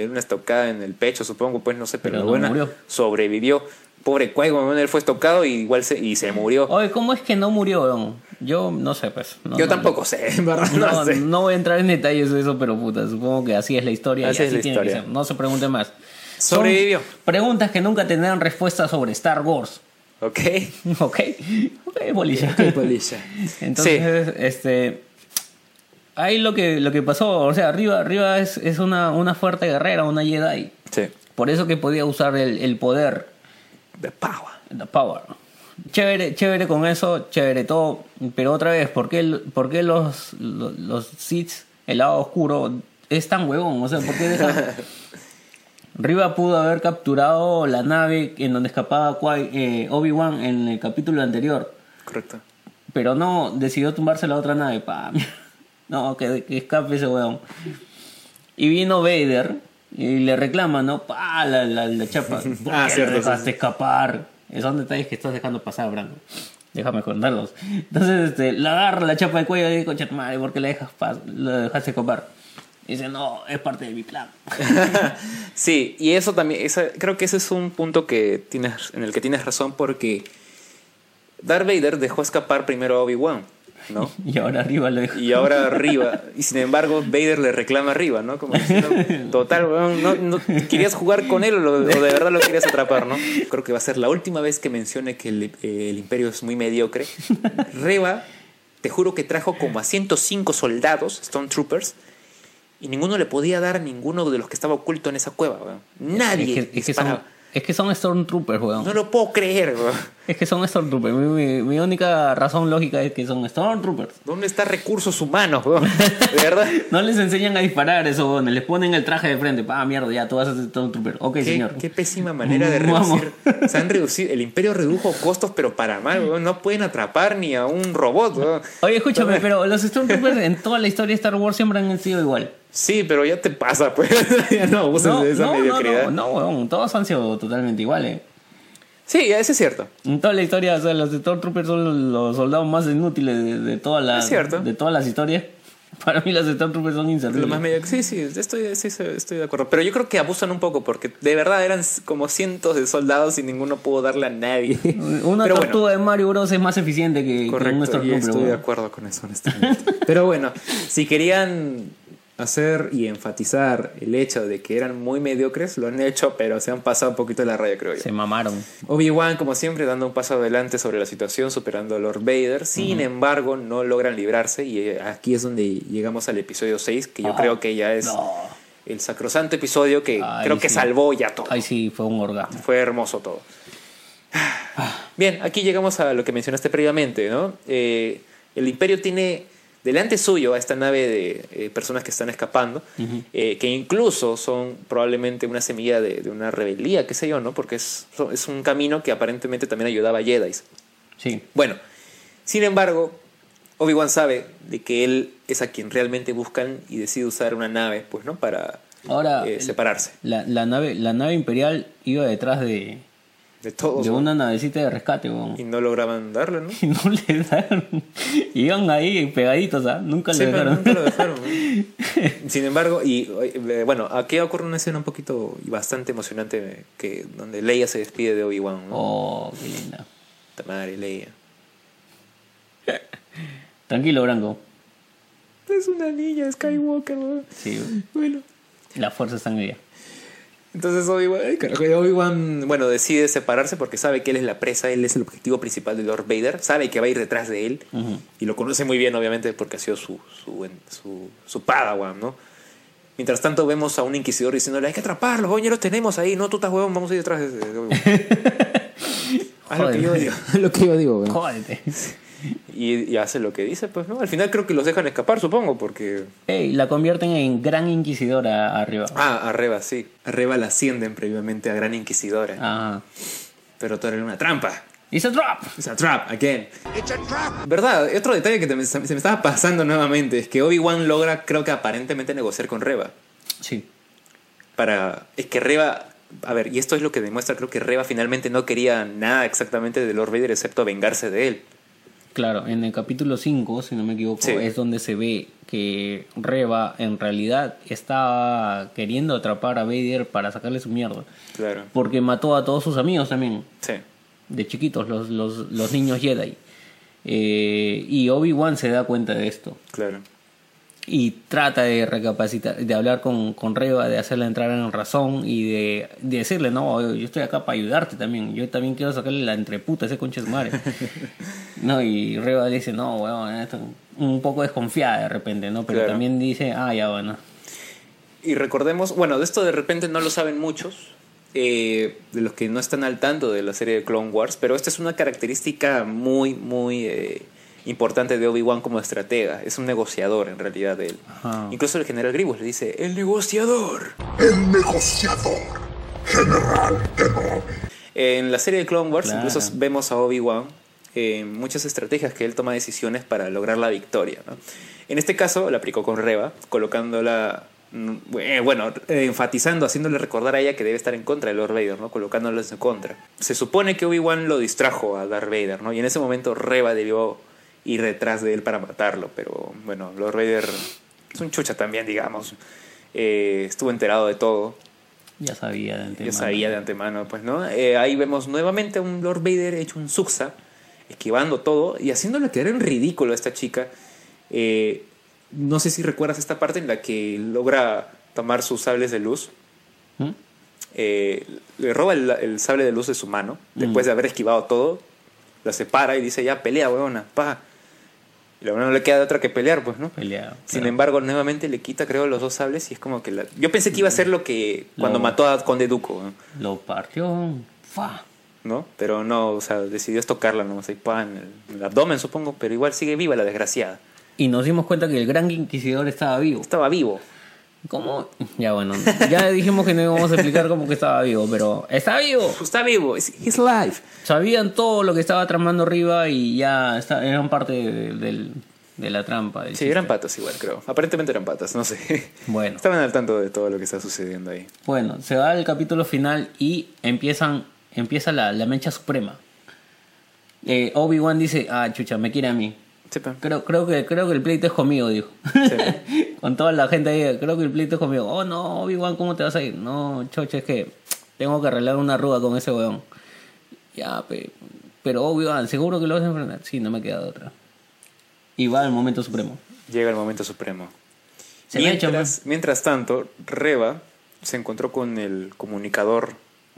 dio una estocada en el pecho, supongo, pues no sé, pero, Pero la no buena murió. sobrevivió. Pobre Qui-Gon, él fue estocado y igual se, y se murió. Oye, ¿cómo es que no murió? weón? Yo no sé, pues. No, Yo no- tampoco sé, en verdad, no, No, sé. no voy a entrar en detalles de eso, pero puta, supongo que así es la historia. Así y es la tiene que historia. ser. No se pregunte más. Son Sobrevivió. Preguntas que nunca tendrán respuesta sobre Star Wars. Ok. [LAUGHS] Ok. Ok, bolilla. [LAUGHS] Entonces, este. Ahí lo que, lo que pasó, o sea, arriba, arriba es, es una, una fuerte guerrera, una Jedi. Sí. Por eso que podía usar el, el poder, The power. the power. Chévere, chévere con eso, chévere todo. Pero otra vez, ¿por qué, por qué los, los, los Sith, el lado oscuro, es tan huevón? O sea, ¿por qué deja- [LAUGHS] Riva pudo haber capturado la nave en donde escapaba eh, Obi-Wan en el capítulo anterior. Correcto. Pero no, decidió tumbarse la otra nave. Pa. No, que, que escape ese weón. Y vino Vader y le reclama, ¿no? Pa, la, la, la chapa. [LAUGHS] ¿Por Ah, qué cierto, sí, dejaste escapar? Esos son detalles que estás dejando pasar, Brando. Déjame contarlos. Entonces, este, la agarra la chapa de cuello y dice, concha tu madre, ¿por qué la, dejas la dejaste escapar? Y dice, no, es parte de mi plan. [LAUGHS] Sí, y eso también, esa, creo que ese es un punto que tienes, en el que tienes razón porque Darth Vader dejó escapar primero a Obi-Wan, ¿no? [LAUGHS] Y ahora arriba lo deja. Y ahora arriba, y sin embargo Vader le reclama arriba, ¿no? Como diciendo, [LAUGHS] total, no, no- ¿querías jugar con él o, de verdad lo querías atrapar, no? Creo que va a ser la última vez que mencione que el, eh, el imperio es muy mediocre. Reba, te juro que trajo como a 105 soldados, Stormtroopers, y ninguno le podía dar a ninguno de los que estaba oculto en esa cueva, weón. Nadie Es que, es que son, es que son Stormtroopers, weón. No lo puedo creer, weón. Es que son Stormtroopers. Mi, mi- mi única razón lógica es que son Stormtroopers. ¿Dónde están recursos humanos, weón? De verdad. [LAUGHS] No les enseñan a disparar eso, weón. Les ponen el traje de frente. Ah, mierda, ya tú vas a ser Stormtrooper. Ok, Qué, señor. qué pésima manera de [LAUGHS] reducir. Se han reducido. El imperio redujo costos, pero para mal, weón. No pueden atrapar ni a un robot, weón. Oye, escúchame, pero los Stormtroopers en toda la historia de Star Wars siempre han sido igual. Sí, pero ya te pasa, pues. [LAUGHS] ya no abuses No, de esa no, no, mediocridad. no, no, weón. Todos han sido totalmente iguales. Sí, eso es cierto. En toda la historia, o sea, los Stormtroopers son los, soldados más inútiles de, de, toda la, Es cierto. de todas las historias. [LAUGHS] Para mí los Stormtroopers son inservibles. Lo más medio... Sí, sí, estoy, sí, estoy de acuerdo. Pero yo creo que abusan un poco porque de verdad eran como cientos de soldados y ninguno pudo darle a nadie. [LAUGHS] Una Pero tortuga bueno, de Mario Bros es más eficiente que, que un correcto, y Stormtrooper. estoy de acuerdo con eso, honestamente. [LAUGHS] Pero bueno, si querían hacer y enfatizar el hecho de que eran muy mediocres, lo han hecho, pero se han pasado un poquito de la raya, creo yo. Se mamaron. Obi-Wan, como siempre, dando un paso adelante sobre la situación, superando a Lord Vader. Sin embargo, no logran librarse. Y eh, aquí es donde llegamos al episodio 6, que yo Ah, creo que ya es no. el sacrosanto episodio que Ay, creo que sí. salvó ya todo. Ay, sí, fue un orgasmo. Fue hermoso todo. Bien, aquí llegamos a lo que mencionaste previamente, ¿no? Eh, el Imperio tiene delante suyo a esta nave de eh, personas que están escapando, eh, que incluso son probablemente una semilla de, de una rebelía, qué sé yo, ¿no? Porque es, es un camino que aparentemente también ayudaba a Jedi. Sí. Bueno, sin embargo, Obi-Wan sabe de que él es a quien realmente buscan y decide usar una nave, pues, ¿no? Para Ahora, eh, separarse La, la nave, la nave imperial iba detrás de, de todos. de una navecita de rescate, weón. Y no lograban darle, ¿no? [LAUGHS] Y no le daron. Iban ahí pegaditos, ¿ah? Nunca Sí, le pero dejaron. nunca lo dejaron. [LAUGHS] Sin embargo, y eh, bueno, aquí ocurre una escena un poquito y bastante emocionante eh, que donde Leia se despide de Obi-Wan. ¿no? Oh, qué linda. Puta madre, Leia. [LAUGHS] Tranquilo, Branco. Es una niña Skywalker, ¿no? Sí, Bueno. la fuerza está en ella. Entonces Obi-Wan, bueno, decide separarse porque sabe que él es la presa, él es el objetivo principal de Lord Vader, sabe que va a ir detrás de él y lo conoce muy bien, obviamente, porque ha sido su, su, su, su padawan, ¿no? Mientras tanto vemos a un inquisidor diciéndole, hay que atraparlos, oye, los tenemos ahí, no, tú estás huevón, vamos a ir detrás de, de Obi-Wan. [LAUGHS] Haz lo que yo digo, [LAUGHS] lo que yo digo, weón. Jódete. Y, y hace lo que dice, pues, ¿no? Al final creo que los dejan escapar, supongo, porque... Ey, la convierten en gran inquisidora arriba. Ah, Arreba, sí. Arreba la ascienden previamente a Gran Inquisidora. Ajá. Pero todo era una trampa. It's a drop. It's a trap, again. It's a trap. ¿Verdad? Otro detalle que te- se me estaba pasando nuevamente es que Obi-Wan logra, creo que aparentemente, negociar con Reba. Sí. Para. Es que Reba. A ver, y esto es lo que demuestra, creo que Reba finalmente no quería nada exactamente de Lord Vader excepto vengarse de él. Claro, en el capítulo 5, si no me equivoco, Sí. es donde se ve que Reba en realidad estaba queriendo atrapar a Vader para sacarle su mierda. Claro. Porque mató a todos sus amigos también, Sí. de chiquitos, los, los, los niños Jedi. Eh, y Obi-Wan se da cuenta de esto. Claro. Y trata de recapacitar, de hablar con, con Reba, de hacerla entrar en razón y de, de decirle, no, yo estoy acá para ayudarte también. Yo también quiero sacarle la entreputa a ese concha de madre. [LAUGHS] no, y Reba le dice, no, weón, esto, un poco desconfiada de repente, ¿no? Pero Claro. también dice, ah, ya, bueno. Y recordemos, bueno, de esto de repente no lo saben muchos, eh, de los que no están al tanto de la serie de Clone Wars, pero esta es una característica muy, muy eh, importante de Obi-Wan como estratega. Es un negociador en realidad de él. Ajá. Incluso el general Grievous le dice, el negociador. El negociador. General Kenobi. En la serie de Clone Wars Claro. incluso vemos a Obi-Wan en muchas estrategias que él toma decisiones para lograr la victoria. ¿no? En este caso la aplicó con Reba, colocándola, mm, eh, bueno, eh, enfatizando, haciéndole recordar a ella que debe estar en contra de Lord Vader, ¿no? colocándola en su contra. Se supone que Obi-Wan lo distrajo a Darth Vader, ¿no? y en ese momento Reba debió ir detrás de él para matarlo, pero bueno, Lord Vader es un chucha también, digamos. Eh, estuvo enterado de todo. Ya sabía de antemano. Yo sabía de antemano, pues, ¿no? Eh, ahí vemos nuevamente a un Lord Vader hecho un Suxa, esquivando todo y haciéndole quedar en ridículo a esta chica. Eh, no sé si recuerdas esta parte en la que logra tomar sus sables de luz. ¿Mm? Eh, le roba el, el sable de luz de su mano, después de haber esquivado todo. La separa y dice, ya pelea, weona, pa. Y la no le queda de otra que pelear, pues, ¿no? Peleado. Sin claro. embargo, nuevamente le quita, creo, los dos sables y es como que la... Yo pensé que iba a ser lo que cuando Lo- mató a Conde Duco, ¿no? Lo partió. Fa. ¿No? Pero no, o sea, decidió estocarla nomás ahí, pa, en el, el abdomen, supongo, pero igual sigue viva la desgraciada. Y nos dimos cuenta que el gran inquisidor estaba vivo. Estaba vivo. ¿Cómo? Ya bueno, ya dijimos que no íbamos a explicar cómo que estaba vivo, pero está vivo. Está vivo, es life. Sabían todo lo que estaba tramando arriba y ya está- eran parte de, del- de la trampa. Sí, eran patas igual, creo. Aparentemente eran patas, no sé. Bueno. Estaban al tanto de todo lo que está sucediendo ahí. Bueno, se va el capítulo final y empiezan, empieza la, la mecha suprema. Eh, Obi-Wan dice, ah, chucha, me quiere a mí. Sí. Creo, creo, que, creo que el pleito es conmigo, dijo. [LAUGHS] Con toda la gente ahí, creo que el pleito es conmigo. Oh, no, Obi-Wan, ¿cómo te vas a ir? No, choche, es que tengo que arreglar una arruga con ese weón. Ya, pe- pero Obi-Wan, ¿seguro que lo vas a enfrentar? Sí, no me queda de otra. Y va el momento supremo. Llega el momento supremo. Se Mientras, mientras tanto, Reba se encontró con el comunicador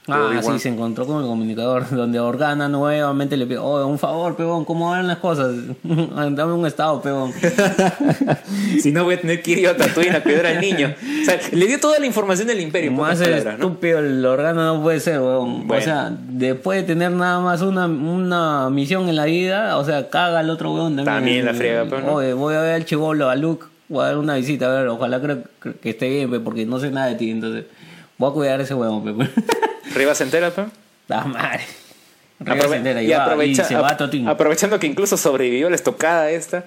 Ah, sí, se encontró con el comunicador, [LAUGHS] donde Organa nuevamente le pide, oh, un favor, pebón, ¿cómo van las cosas? [LAUGHS] Dame un estado, pebón. [LAUGHS] Si no voy a tener que ir yo a Tatooine a cuidar al niño. O sea, le dio toda la información del imperio. Más palabras, ¿no? estúpido el Organa no puede ser, weón. Bueno. O sea, después de tener nada más una, una misión en la vida, o sea, caga al otro weón también. También la friega, pero no. Oye, voy a ver al chivolo, a Luke, voy a dar una visita, a ver, ojalá creo que- esté bien, porque no sé nada de ti, entonces voy a cuidar a ese weón, pe. Reba se entera, pe. La madre. Aprove- se entera y, y va, aprovecha- y se va a Totín. aprovechando que incluso sobrevivió la estocada esta,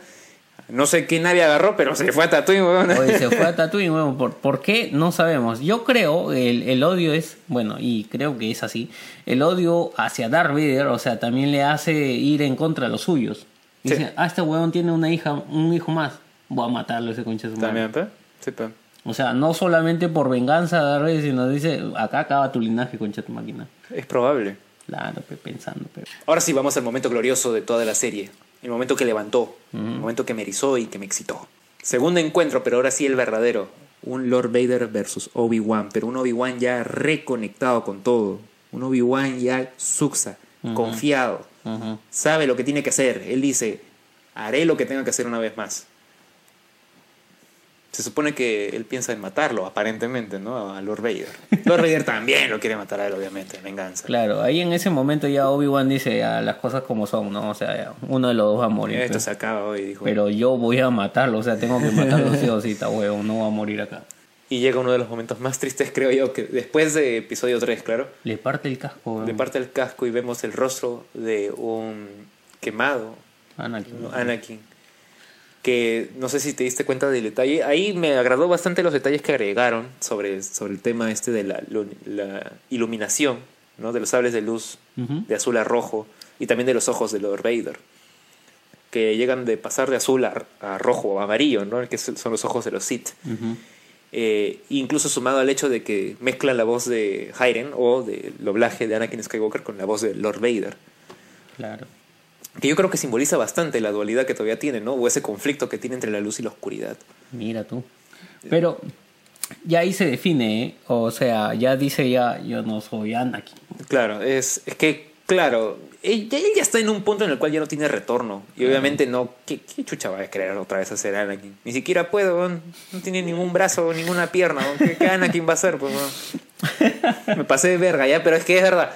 No sé qué nave agarró, pero se fue a Tatooine, weón. Oye, se fue a [LAUGHS] Tatooine, weón. ¿Por, por qué? No sabemos. Yo creo, el, el odio es, bueno, y creo que es así, el odio hacia Darth Vader, o sea, también le hace ir en contra de los suyos. Sí. Dice, ah, este weón tiene una hija, un hijo más, voy a matarlo ese concha de su madre. También, pe. Sí, pe. O sea, no solamente por venganza Vader, sino dice, acá acaba tu linaje, concha tu máquina. Es probable. Claro, pe, pensando, pero... Ahora sí, vamos al momento glorioso de toda la serie. El momento que levantó, el momento que me erizó y que me excitó. Segundo encuentro, pero ahora sí el verdadero. Un Lord Vader versus Obi-Wan, pero un Obi-Wan ya reconectado con todo. Un Obi-Wan ya suxa, confiado. Sabe lo que tiene que hacer. Él dice, haré lo que tenga que hacer una vez más. Se supone que él piensa en matarlo, aparentemente, ¿no? A Lord Vader. Lord Vader también lo quiere matar a él, obviamente, venganza. Claro, ahí en ese momento ya Obi-Wan dice a las cosas como son, ¿no? O sea, uno de los dos va a morir. Esto pe. se acaba hoy, dijo. Pero yo voy a matarlo, o sea, tengo que matarlo sí o sí, está huevo, no va a morir acá. Y llega uno de los momentos más tristes, creo yo, que después de episodio 3, claro, Le parte el casco, le parte el casco y vemos el rostro de un quemado, Anakin. Anakin. Que no sé si te diste cuenta del detalle. Ahí me agradó bastante los detalles que agregaron sobre, sobre el tema este de la, lu- la iluminación, ¿no? De los sables de luz de azul a rojo y también de los ojos de Lord Vader. Que llegan de pasar de azul a, a rojo o amarillo, ¿no? Que son los ojos de los Sith. Eh, incluso sumado al hecho de que mezclan la voz de Hayden o del doblaje de Anakin Skywalker con la voz de Lord Vader. Claro. Que yo creo que simboliza bastante la dualidad que todavía tiene, ¿no? O ese conflicto que tiene entre la luz y la oscuridad. Mira tú. Pero ya ahí se define, ¿eh? O sea, ya dice ya, yo no soy Anakin. Claro, es, es que, claro, él, él ya está en un punto en el cual ya no tiene retorno. Y obviamente no, ¿qué, qué chucha va a querer otra vez hacer Anakin? Ni siquiera weón. no tiene ningún brazo, ninguna pierna. ¿Qué, qué Anakin va a hacer? Pues? Me pasé de verga ya, pero es que es verdad.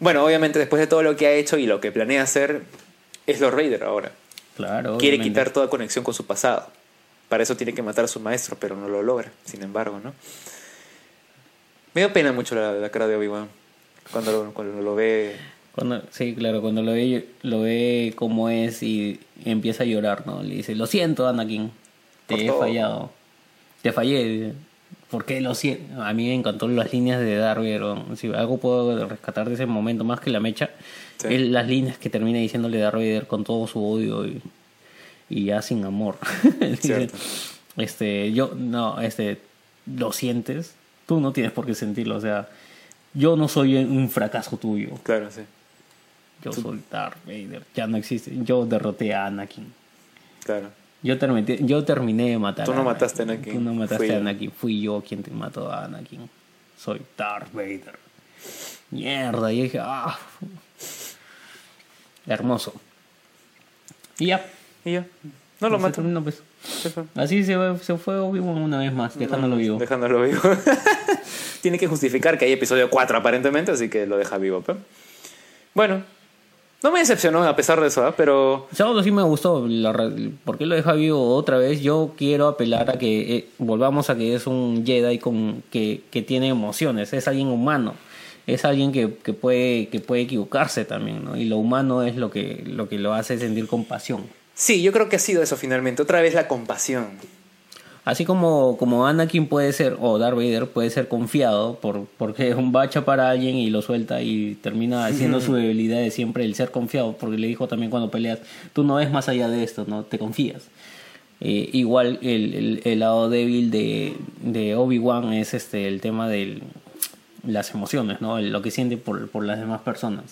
Bueno, obviamente después de todo lo que ha hecho y lo que planea hacer, es Lord Vader ahora. Claro. Quiere obviamente. quitar toda conexión con su pasado. Para eso tiene que matar a su maestro, pero no lo logra, sin embargo, ¿no? Me dio pena mucho la, la cara de Obi-Wan cuando, lo- cuando lo ve. Cuando, sí, claro, cuando lo ve, lo ve como es y empieza a llorar, ¿no? Le dice, lo siento, Anakin, te Por he todo. fallado. Te fallé. Dice. ¿Por qué lo siento? A mí me encantó las líneas de. ¿no? Si algo puedo rescatar de ese momento más que la mecha, Sí. es las líneas que termina diciéndole Vader con todo su odio y, y ya sin amor. [LAUGHS] Este, yo, no, este, lo sientes, tú no tienes por qué sentirlo, o sea, yo no soy un fracaso tuyo. Claro, sí. Yo soy Darth Vader. Ya no existe. Yo derroté a Anakin. Claro. Yo terminé, yo terminé de matar Tú no a mataste a Anakin. Tú no mataste Fui a yo. Anakin. Fui yo quien te mató a Anakin. Soy Darth Vader. Mierda. Y dije, ah. Hermoso. Y ya. Y ya. No lo mató. terminó, pues. Así se, fue- se fue Obi-Wan una vez más, dejándolo vivo. Dejándolo vivo. [LAUGHS] Tiene que justificar que hay episodio 4 aparentemente, así que lo deja vivo. pero- Bueno, no me decepcionó a pesar de eso, ¿ah? pero Sábado sí me gustó. La, ¿Por qué lo deja vivo otra vez? Yo quiero apelar a que eh, volvamos a que es un Jedi con, que, que tiene emociones. Es alguien humano. Es alguien que, que puede, que puede equivocarse también, ¿no? Y lo humano es lo que, lo que lo hace sentir compasión. sí, yo creo que ha sido eso finalmente. Otra vez la compasión. Así como, como Anakin puede ser, o Darth Vader puede ser confiado por, porque es un bacha para alguien y lo suelta y termina haciendo su debilidad de siempre el ser confiado, porque le dijo también cuando peleas, tú no ves más allá de esto, no te confías. Eh, igual el, el- el lado débil de, de Obi-Wan es este el tema de las emociones, ¿no? Lo que siente por, por las demás personas.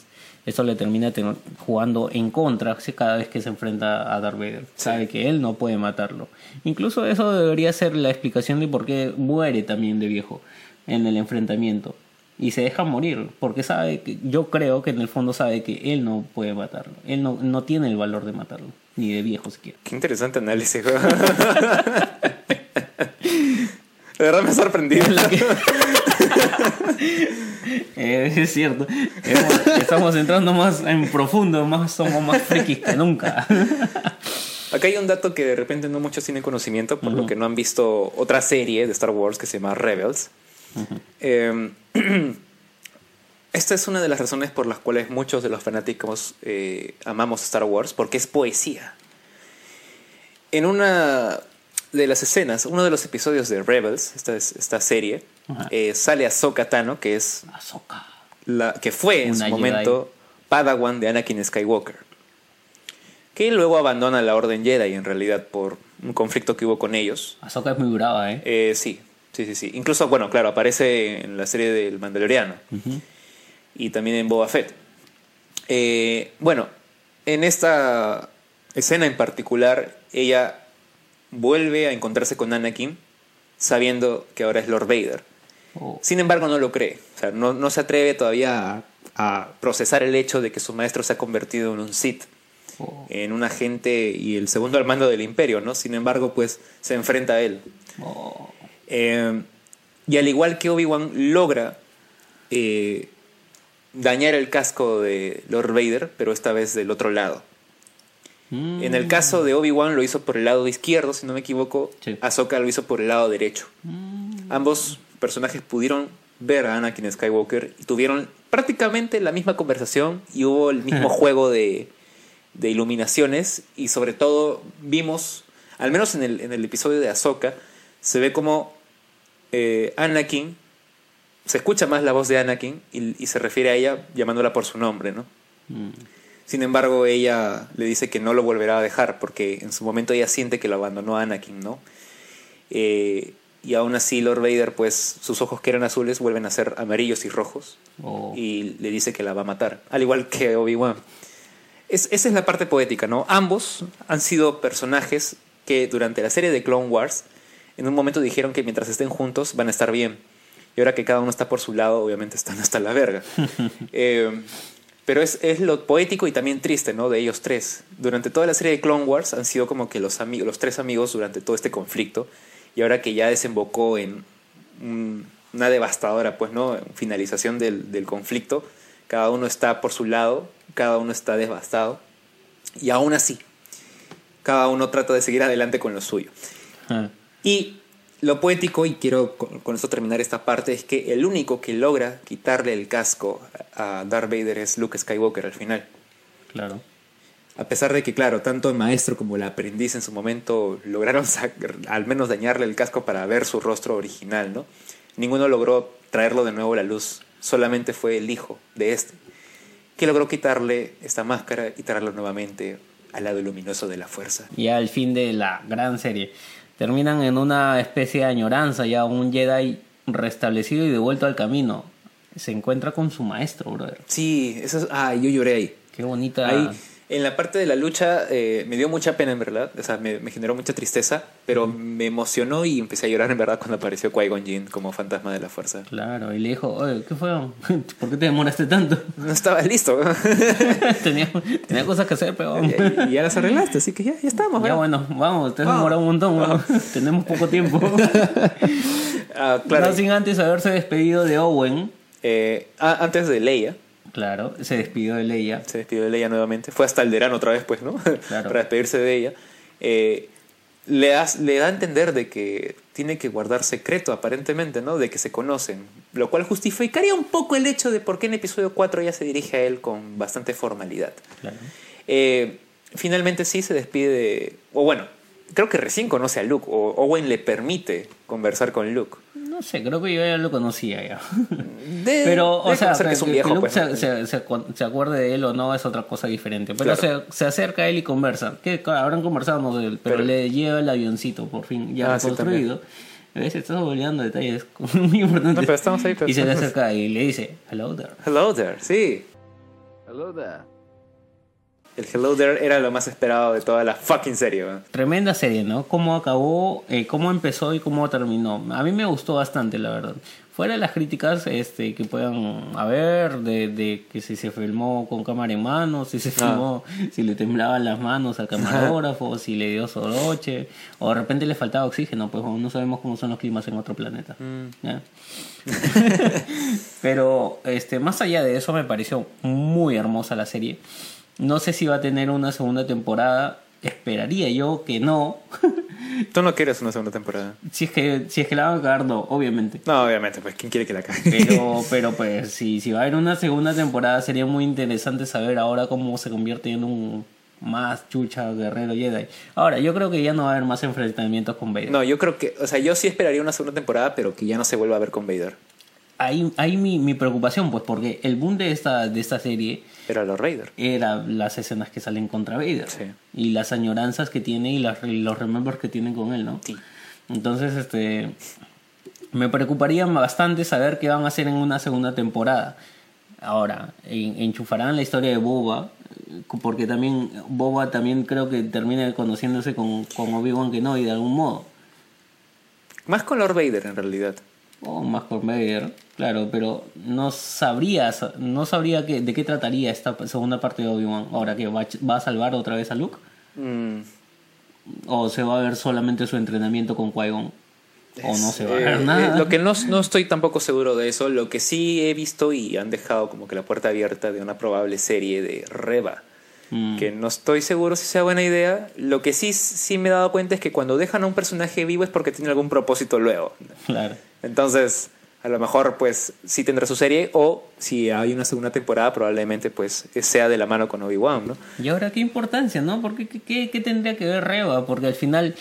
Eso le termina jugando en contra cada vez que se enfrenta a Darth Vader. Sabe que él no puede matarlo. Incluso eso debería ser la explicación de por qué muere también de viejo en el enfrentamiento. Y se deja morir, porque sabe que, yo creo que en el fondo sabe que él no puede matarlo. Él no, no tiene el valor de matarlo, ni de viejo siquiera. Qué interesante análisis. [LAUGHS] De verdad me ha sorprendido. [LAUGHS] [LAUGHS] Eh, es cierto. Estamos entrando más en profundo, más somos más frikis que nunca. [LAUGHS] Acá hay un dato que de repente no muchos tienen conocimiento, por lo que no han visto otra serie de Star Wars que se llama Rebels. Eh, [CLEARS THROAT] esta es una de las razones por las cuales muchos de los fanáticos eh, amamos Star Wars, porque es poesía. en una de las escenas, uno de los episodios de Rebels, esta, es- esta serie. Eh, sale Ahsoka Tano, que es Ahsoka. la que fue en Una su Jedi. momento Padawan de Anakin Skywalker. Que luego abandona la Orden Jedi en realidad por un conflicto que hubo con ellos. Ahsoka es muy brava, ¿eh? Eh, sí, sí, sí, sí. Incluso, bueno, claro, aparece en la serie del Mandaloriano. Y también en Boba Fett. Eh, bueno, en esta escena en particular, ella vuelve a encontrarse con Anakin sabiendo que ahora es Lord Vader. Oh, Sin embargo, no lo cree. O sea, no, no se atreve todavía a, a procesar el hecho de que su maestro se ha convertido en un Sith, oh, en un agente y el segundo al mando del imperio, ¿no? Sin embargo, pues se enfrenta a él. oh. Eh, y al igual que Obi-Wan logra eh, dañar el casco de Lord Vader, pero esta vez del otro lado. Mm. En el caso de Obi-Wan lo hizo por el lado izquierdo, si no me equivoco. Sí. Ahsoka lo hizo por el lado derecho. Mm. Ambos personajes pudieron ver a Anakin Skywalker y tuvieron prácticamente la misma conversación y hubo el mismo juego de, de iluminaciones y sobre todo vimos, al menos en el, en el episodio de Ahsoka, se ve como eh, Anakin, se escucha más la voz de Anakin y, y se refiere a ella llamándola por su nombre, ¿no? Mm. Sin embargo, ella le dice que no lo volverá a dejar porque en su momento ella siente que lo abandonó a Anakin, ¿no? Eh, y aún así Lord Vader, pues sus ojos que eran azules vuelven a ser amarillos y rojos Oh. y le dice que la va a matar, al igual que Obi-Wan. Es- esa es la parte poética, ¿no? Ambos han sido personajes que durante la serie de Clone Wars en un momento dijeron que mientras estén juntos van a estar bien. Y ahora que cada uno está por su lado, obviamente están hasta la verga. [LAUGHS] Eh, pero es, es lo poético y también triste, ¿no? De ellos tres. Durante toda la serie de Clone Wars han sido como que los, amigos, los tres amigos durante todo este conflicto. Y ahora que ya desembocó en un- una devastadora, pues, ¿no? Finalización del, del conflicto. Cada uno está por su lado, cada uno está devastado. Y aún así, cada uno trata de seguir adelante con lo suyo. Ah. Y lo poético, y quiero con, con esto terminar esta parte, es que el único que logra quitarle el casco a Darth Vader es Luke Skywalker al final. Claro. A pesar de que, claro, tanto el maestro como el aprendiz en su momento lograron al menos dañarle el casco para ver su rostro original, ¿no? Ninguno logró traerlo de nuevo a la luz, solamente fue el hijo de este, que logró quitarle esta máscara y traerlo nuevamente al lado luminoso de la fuerza. Ya al fin de la gran serie. Terminan en una especie de añoranza, ya un Jedi restablecido y devuelto al camino. Se encuentra con su maestro, brother. Sí, eso es... Ah, yo lloré ahí. Qué bonita. Ahí, en la parte de la lucha, eh, me dio mucha pena, en verdad. O sea, me, me generó mucha tristeza, pero me emocionó y empecé a llorar, en verdad, cuando apareció Qui-Gon Jinn como fantasma de la fuerza. Claro, y le dijo, oye, ¿qué fue? [LAUGHS] ¿Por qué te demoraste tanto? [LAUGHS] No estaba listo. [LAUGHS] tenía, tenía cosas que hacer, pero... y, y ya las arreglaste, así que ya, ya estamos. Ya ¿verdad? bueno, vamos, te has demorado un montón, tenemos poco tiempo. Ah, claro. No sin antes haberse despedido de Owen. Eh, ah, antes de Leia, Claro, se despidió de Leia. se despidió de Leia nuevamente. Fue hasta Alderaan otra vez, pues, ¿no? Claro. [LAUGHS] Para despedirse de ella. Eh, le, das- le da a entender de que tiene que guardar secreto, aparentemente, ¿no? De que se conocen. Lo cual justificaría un poco el hecho de por qué en episodio 4 ella se dirige a él con bastante formalidad. Claro. Eh, finalmente sí se despide de... O bueno, creo que recién conoce a Luke. O Owen le permite conversar con Luke. No sé, creo que yo ya lo conocía ya. [LAUGHS] De- Pero, o sea, que, que es un que viejo, Luke pues, se, se- se acu- se acuerde de él o no es otra cosa diferente. Pero Claro. se, se acerca a él y conversa. Que claro, habrán conversado, no sé, pero, Pero- le lleva el avioncito, por fin, ya Ah, sí, construido. a veces estás olvidando detalles [LAUGHS] muy importantes. No, pero estamos ahí, pero y se le estamos- [LAUGHS] acerca y le dice, hello there. Hello there, sí. Hello there. El Hello There era lo más esperado de toda la fucking serie. ¿no? Tremenda serie, ¿no? Cómo acabó, eh, cómo empezó y cómo terminó. A mí me gustó bastante, la verdad. Fuera de las críticas este, que puedan haber, de, de que si se filmó con cámara en mano, si se filmó, si le temblaban las manos al camarógrafo, [LAUGHS] si le dio soroche, o de repente le faltaba oxígeno, pues no sabemos cómo son los climas en otro planeta. ¿ya? [LAUGHS] Pero este, más allá de eso, me pareció muy hermosa la serie. No sé si va a tener una segunda temporada. Esperaría yo que no. [LAUGHS] Tú no quieres una segunda temporada. si, es que, si es que la van a cagar, no, obviamente. No, obviamente, pues ¿quién quiere que la cague? Pero, [LAUGHS] pero pues, si, si va a haber una segunda temporada, sería muy interesante saber ahora cómo se convierte en un más chucha guerrero Jedi. Ahora, yo creo que ya no va a haber más enfrentamientos con Vader. No, yo creo que, o sea, yo sí esperaría una segunda temporada, pero que ya no se vuelva a ver con Vader. Ahí, ahí mi, mi preocupación, pues, porque el boom de esta, de esta serie Era los Raiders. era las escenas que salen contra Vader. Sí. Y las añoranzas que tiene y, las, los remembers que tienen con él, ¿no? Sí. Entonces, este. Me preocuparía bastante saber qué van a hacer en una segunda temporada. Ahora, en- enchufarán la historia de Boba, porque también Boba también creo que termina conociéndose con, con Obi-Wan Kenobi de algún modo. Más con Lord Vader, en realidad. O más por Vader, claro, pero no sabría, no sabría que, de qué trataría esta segunda parte de Obi-Wan. Ahora que va, va a salvar otra vez a Luke, Mm, o se va a ver solamente su entrenamiento con Qui-Gon, o no se va a eh, ver nada. eh, Lo que no, no estoy tampoco seguro de eso. Lo que sí he visto y han dejado como que la puerta abierta de una probable serie de Reba. Mm. Que no estoy seguro si sea buena idea. Lo que sí, sí me he dado cuenta es que cuando dejan a un personaje vivo es porque tiene algún propósito luego. Claro. Entonces, a lo mejor pues sí tendrá su serie o si hay una segunda temporada probablemente pues sea de la mano con Obi-Wan, ¿no? Y ahora, ¿qué importancia, no? Porque, ¿qué, qué, qué tendría que ver Reba? Porque al final,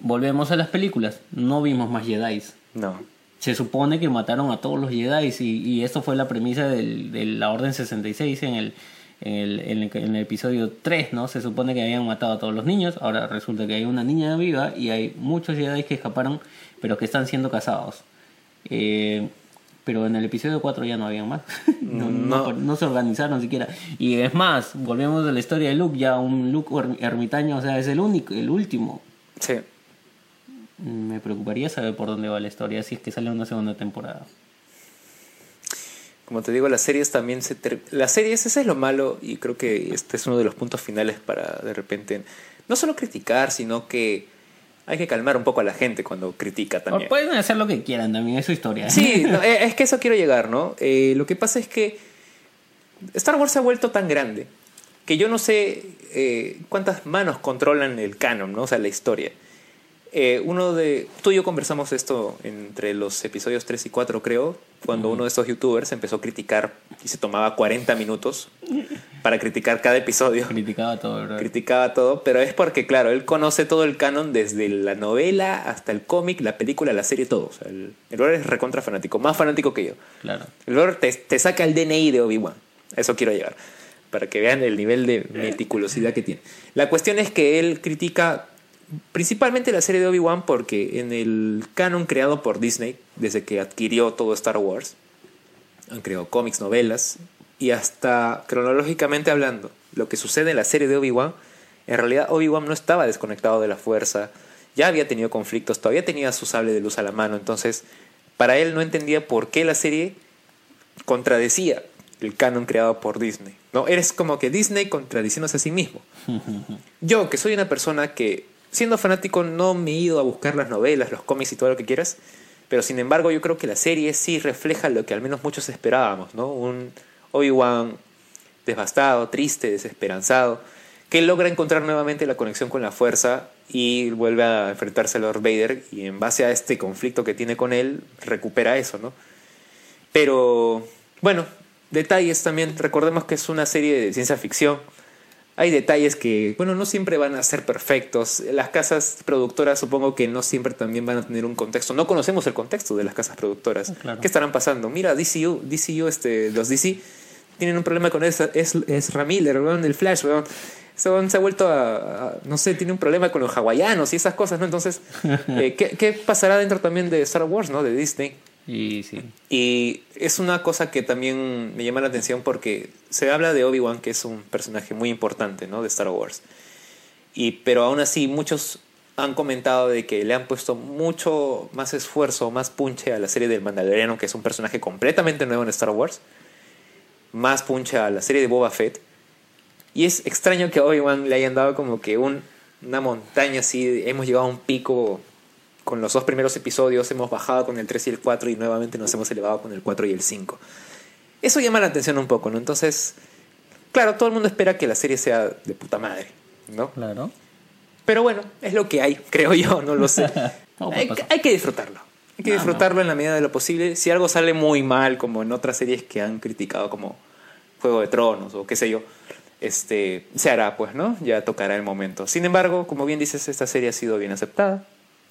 volvemos a las películas, no vimos más Jedi. No. Se supone que mataron a todos los Jedi y, y esto fue la premisa del- de la Orden 66 en el, en, el, en, el, en el episodio 3, ¿no? Se supone que habían matado a todos los niños, ahora resulta que hay una niña viva y hay muchos Jedi que escaparon, pero que están siendo cazados. Eh, pero en el episodio 4 ya no habían más. [LAUGHS] no, no- No. no se organizaron siquiera. Y es más, volvemos a la historia de Luke, ya un Luke er- ermitaño, o sea, es el único, el último. Sí. Me preocuparía saber por dónde va la historia si es que sale una segunda temporada. Como te digo, las series también se... ter- Las series, ese es lo malo y creo que este es uno de los puntos finales para de repente no solo criticar, sino que hay que calmar un poco a la gente cuando critica O también. pueden hacer lo que quieran también, es su historia. Sí, [LAUGHS] no, eh, es que eso quiero llegar, ¿no? Eh, lo que pasa es que Star Wars se ha vuelto tan grande que yo no sé eh, cuántas manos controlan el canon, ¿no? O sea, la historia. Eh, uno de. Tú y yo conversamos esto entre los episodios 3 y 4, creo, cuando uno de estos youtubers empezó a criticar y se tomaba 40 minutos para criticar cada episodio. Criticaba todo, ¿verdad? Criticaba todo, pero es porque, claro, él conoce todo el canon desde la novela hasta el cómic, la película, la serie, todo. O sea, el, brother es recontra fanático, más fanático que yo. Claro. El brother te, te saca el DNI de Obi-Wan. Eso quiero llegar. Para que vean el nivel de meticulosidad que tiene. La cuestión es que él critica principalmente la serie de Obi-Wan porque en el canon creado por Disney, desde que adquirió todo Star Wars, han creado cómics, novelas, y hasta cronológicamente hablando, lo que sucede en la serie de Obi-Wan, en realidad Obi-Wan no estaba desconectado de la fuerza, ya había tenido conflictos, todavía tenía su sable de luz a la mano, entonces para él no entendía por qué la serie contradecía el canon creado por Disney. ¿no? Eres como que Disney contradiciéndose a sí mismo. [LAUGHS] Yo, que soy una persona que, siendo fanático, no me he ido a buscar las novelas, los cómics y todo lo que quieras, pero sin embargo yo creo que la serie sí refleja lo que al menos muchos esperábamos, ¿no? Un Obi-Wan devastado, triste, desesperanzado, que logra encontrar nuevamente la conexión con la fuerza y vuelve a enfrentarse a Lord Vader y en base a este conflicto que tiene con él, recupera eso, ¿no? Pero, bueno, detalles también. Recordemos que es una serie de ciencia ficción. Hay detalles que, bueno, no siempre van a ser perfectos. Las casas productoras supongo que no siempre también van a tener un contexto. No conocemos el contexto de las casas productoras. Claro. ¿Qué estarán pasando? Mira, DCU, DCU, este, los DC tienen un problema con esa, es, es Ramiller, el Flash, weón. Se ha vuelto a, a- no sé, tiene un problema con los hawaianos y esas cosas, ¿no? Entonces, [LAUGHS] eh, ¿qué, ¿qué pasará dentro también de Star Wars, ¿no? De Disney. Y sí. Y es una cosa que también me llama la atención porque se habla de Obi-Wan, que es un personaje muy importante ¿no? de Star Wars. Y, pero aún así, muchos han comentado de que le han puesto mucho más esfuerzo, más punche a la serie del Mandaloriano, que es un personaje completamente nuevo en Star Wars. Más punche a la serie de Boba Fett. Y es extraño que a Obi-Wan le hayan dado como que un, una montaña así. Hemos llegado a un pico con los dos primeros episodios, hemos bajado con el 3 y el 4 y nuevamente nos hemos elevado con el 4 y el 5. Eso llama la atención un poco, ¿no? Entonces, claro, todo el mundo espera que la serie sea de puta madre, ¿no? Claro. Pero bueno, es lo que hay, [LAUGHS] creo yo, no lo sé. [LAUGHS] Hay, que disfrutarlo. Hay que No, disfrutarlo en la medida de lo posible. Si algo sale muy mal, como en otras series que han criticado, como Juego de Tronos o qué sé yo, este, se hará, pues, ¿no? Ya tocará el momento. Sin embargo, como bien dices, esta serie ha sido bien aceptada.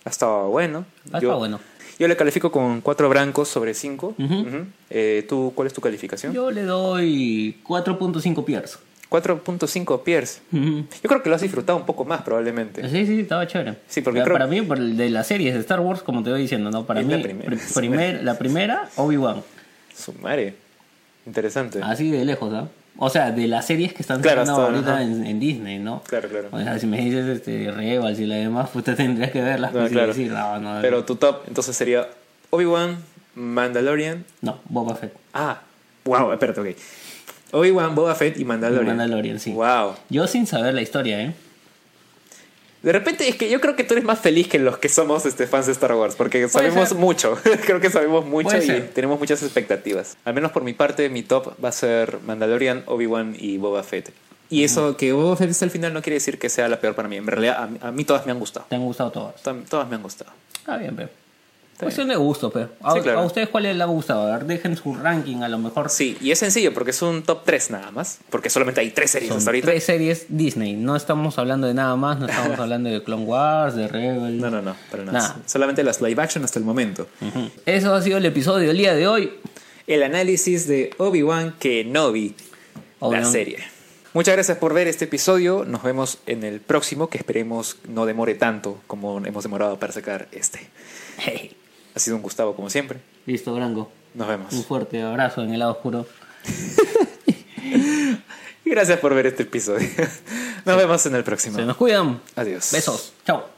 Ha estado bueno. Ha estado bueno. Yo le califico con cuatro brancos sobre cinco. Ujú. Eh, ¿tú, ¿Cuál es tu calificación? Yo le doy 4.5 Piers. 4.5 Pierce. Ujú. Yo creo que lo has disfrutado un poco más, probablemente. Sí, sí, estaba chévere. Sí, porque creo- Para mí, por el de las series de Star Wars, como te voy diciendo, ¿no? Para Es mí, la primera. pri- [LAUGHS] primer- la primera, Obi-Wan. Su madre. Interesante. Así de lejos, ¿ah? O sea, de las series que están Claro, ahorita en, en Disney, ¿no? Claro, claro. O sea, si me dices este, Rebels y la demás, pues [LAUGHS] te tendrías que verlas. No, pues, claro. decir, no, no, Pero tu top entonces sería Obi-Wan, Mandalorian. no, Boba Fett. Ah, wow, espérate, ok. Obi-Wan, Boba Fett y Mandalorian. Mandalorian, sí. Wow. Yo sin saber la historia, ¿eh? De repente es que yo creo que tú eres más feliz que los que somos este, fans de Star Wars, porque sabemos ser. mucho. [LAUGHS] creo que sabemos mucho Puede y ser. tenemos muchas expectativas. Al menos por mi parte, mi top va a ser Mandalorian, Obi-Wan y Boba Fett. Y eso que Boba Fett al final no quiere decir que sea la peor para mí. En realidad, a mí, a mí todas me han gustado. Te han gustado todas. To- Todas me han gustado. Está bien, pero. Cuestión de gusto, pero. A, Sí, claro. ¿A ustedes cuál les ha gustado? A ver, dejen su ranking, a lo mejor. Sí, y es sencillo porque es un top 3 nada más. Porque solamente hay 3 series Son hasta ahorita. tres series Disney. No estamos hablando de nada más. No estamos [LAUGHS] hablando de Clone Wars, de Rebel. No, no, no, para nada. Nada. Solamente las live action hasta el momento. Eso ha sido el episodio del día de hoy. El análisis de Obi-Wan Kenobi, la Obi-Wan. serie. Muchas gracias por ver este episodio. Nos vemos en el próximo, que esperemos no demore tanto como hemos demorado para sacar este. Hey. Ha sido un Gustavo como siempre. Listo, Branco. Nos vemos. Un fuerte abrazo en el lado oscuro. Y [LAUGHS] gracias por ver este episodio. Nos vemos en el próximo. Se nos cuidan. Adiós. Besos. Chao.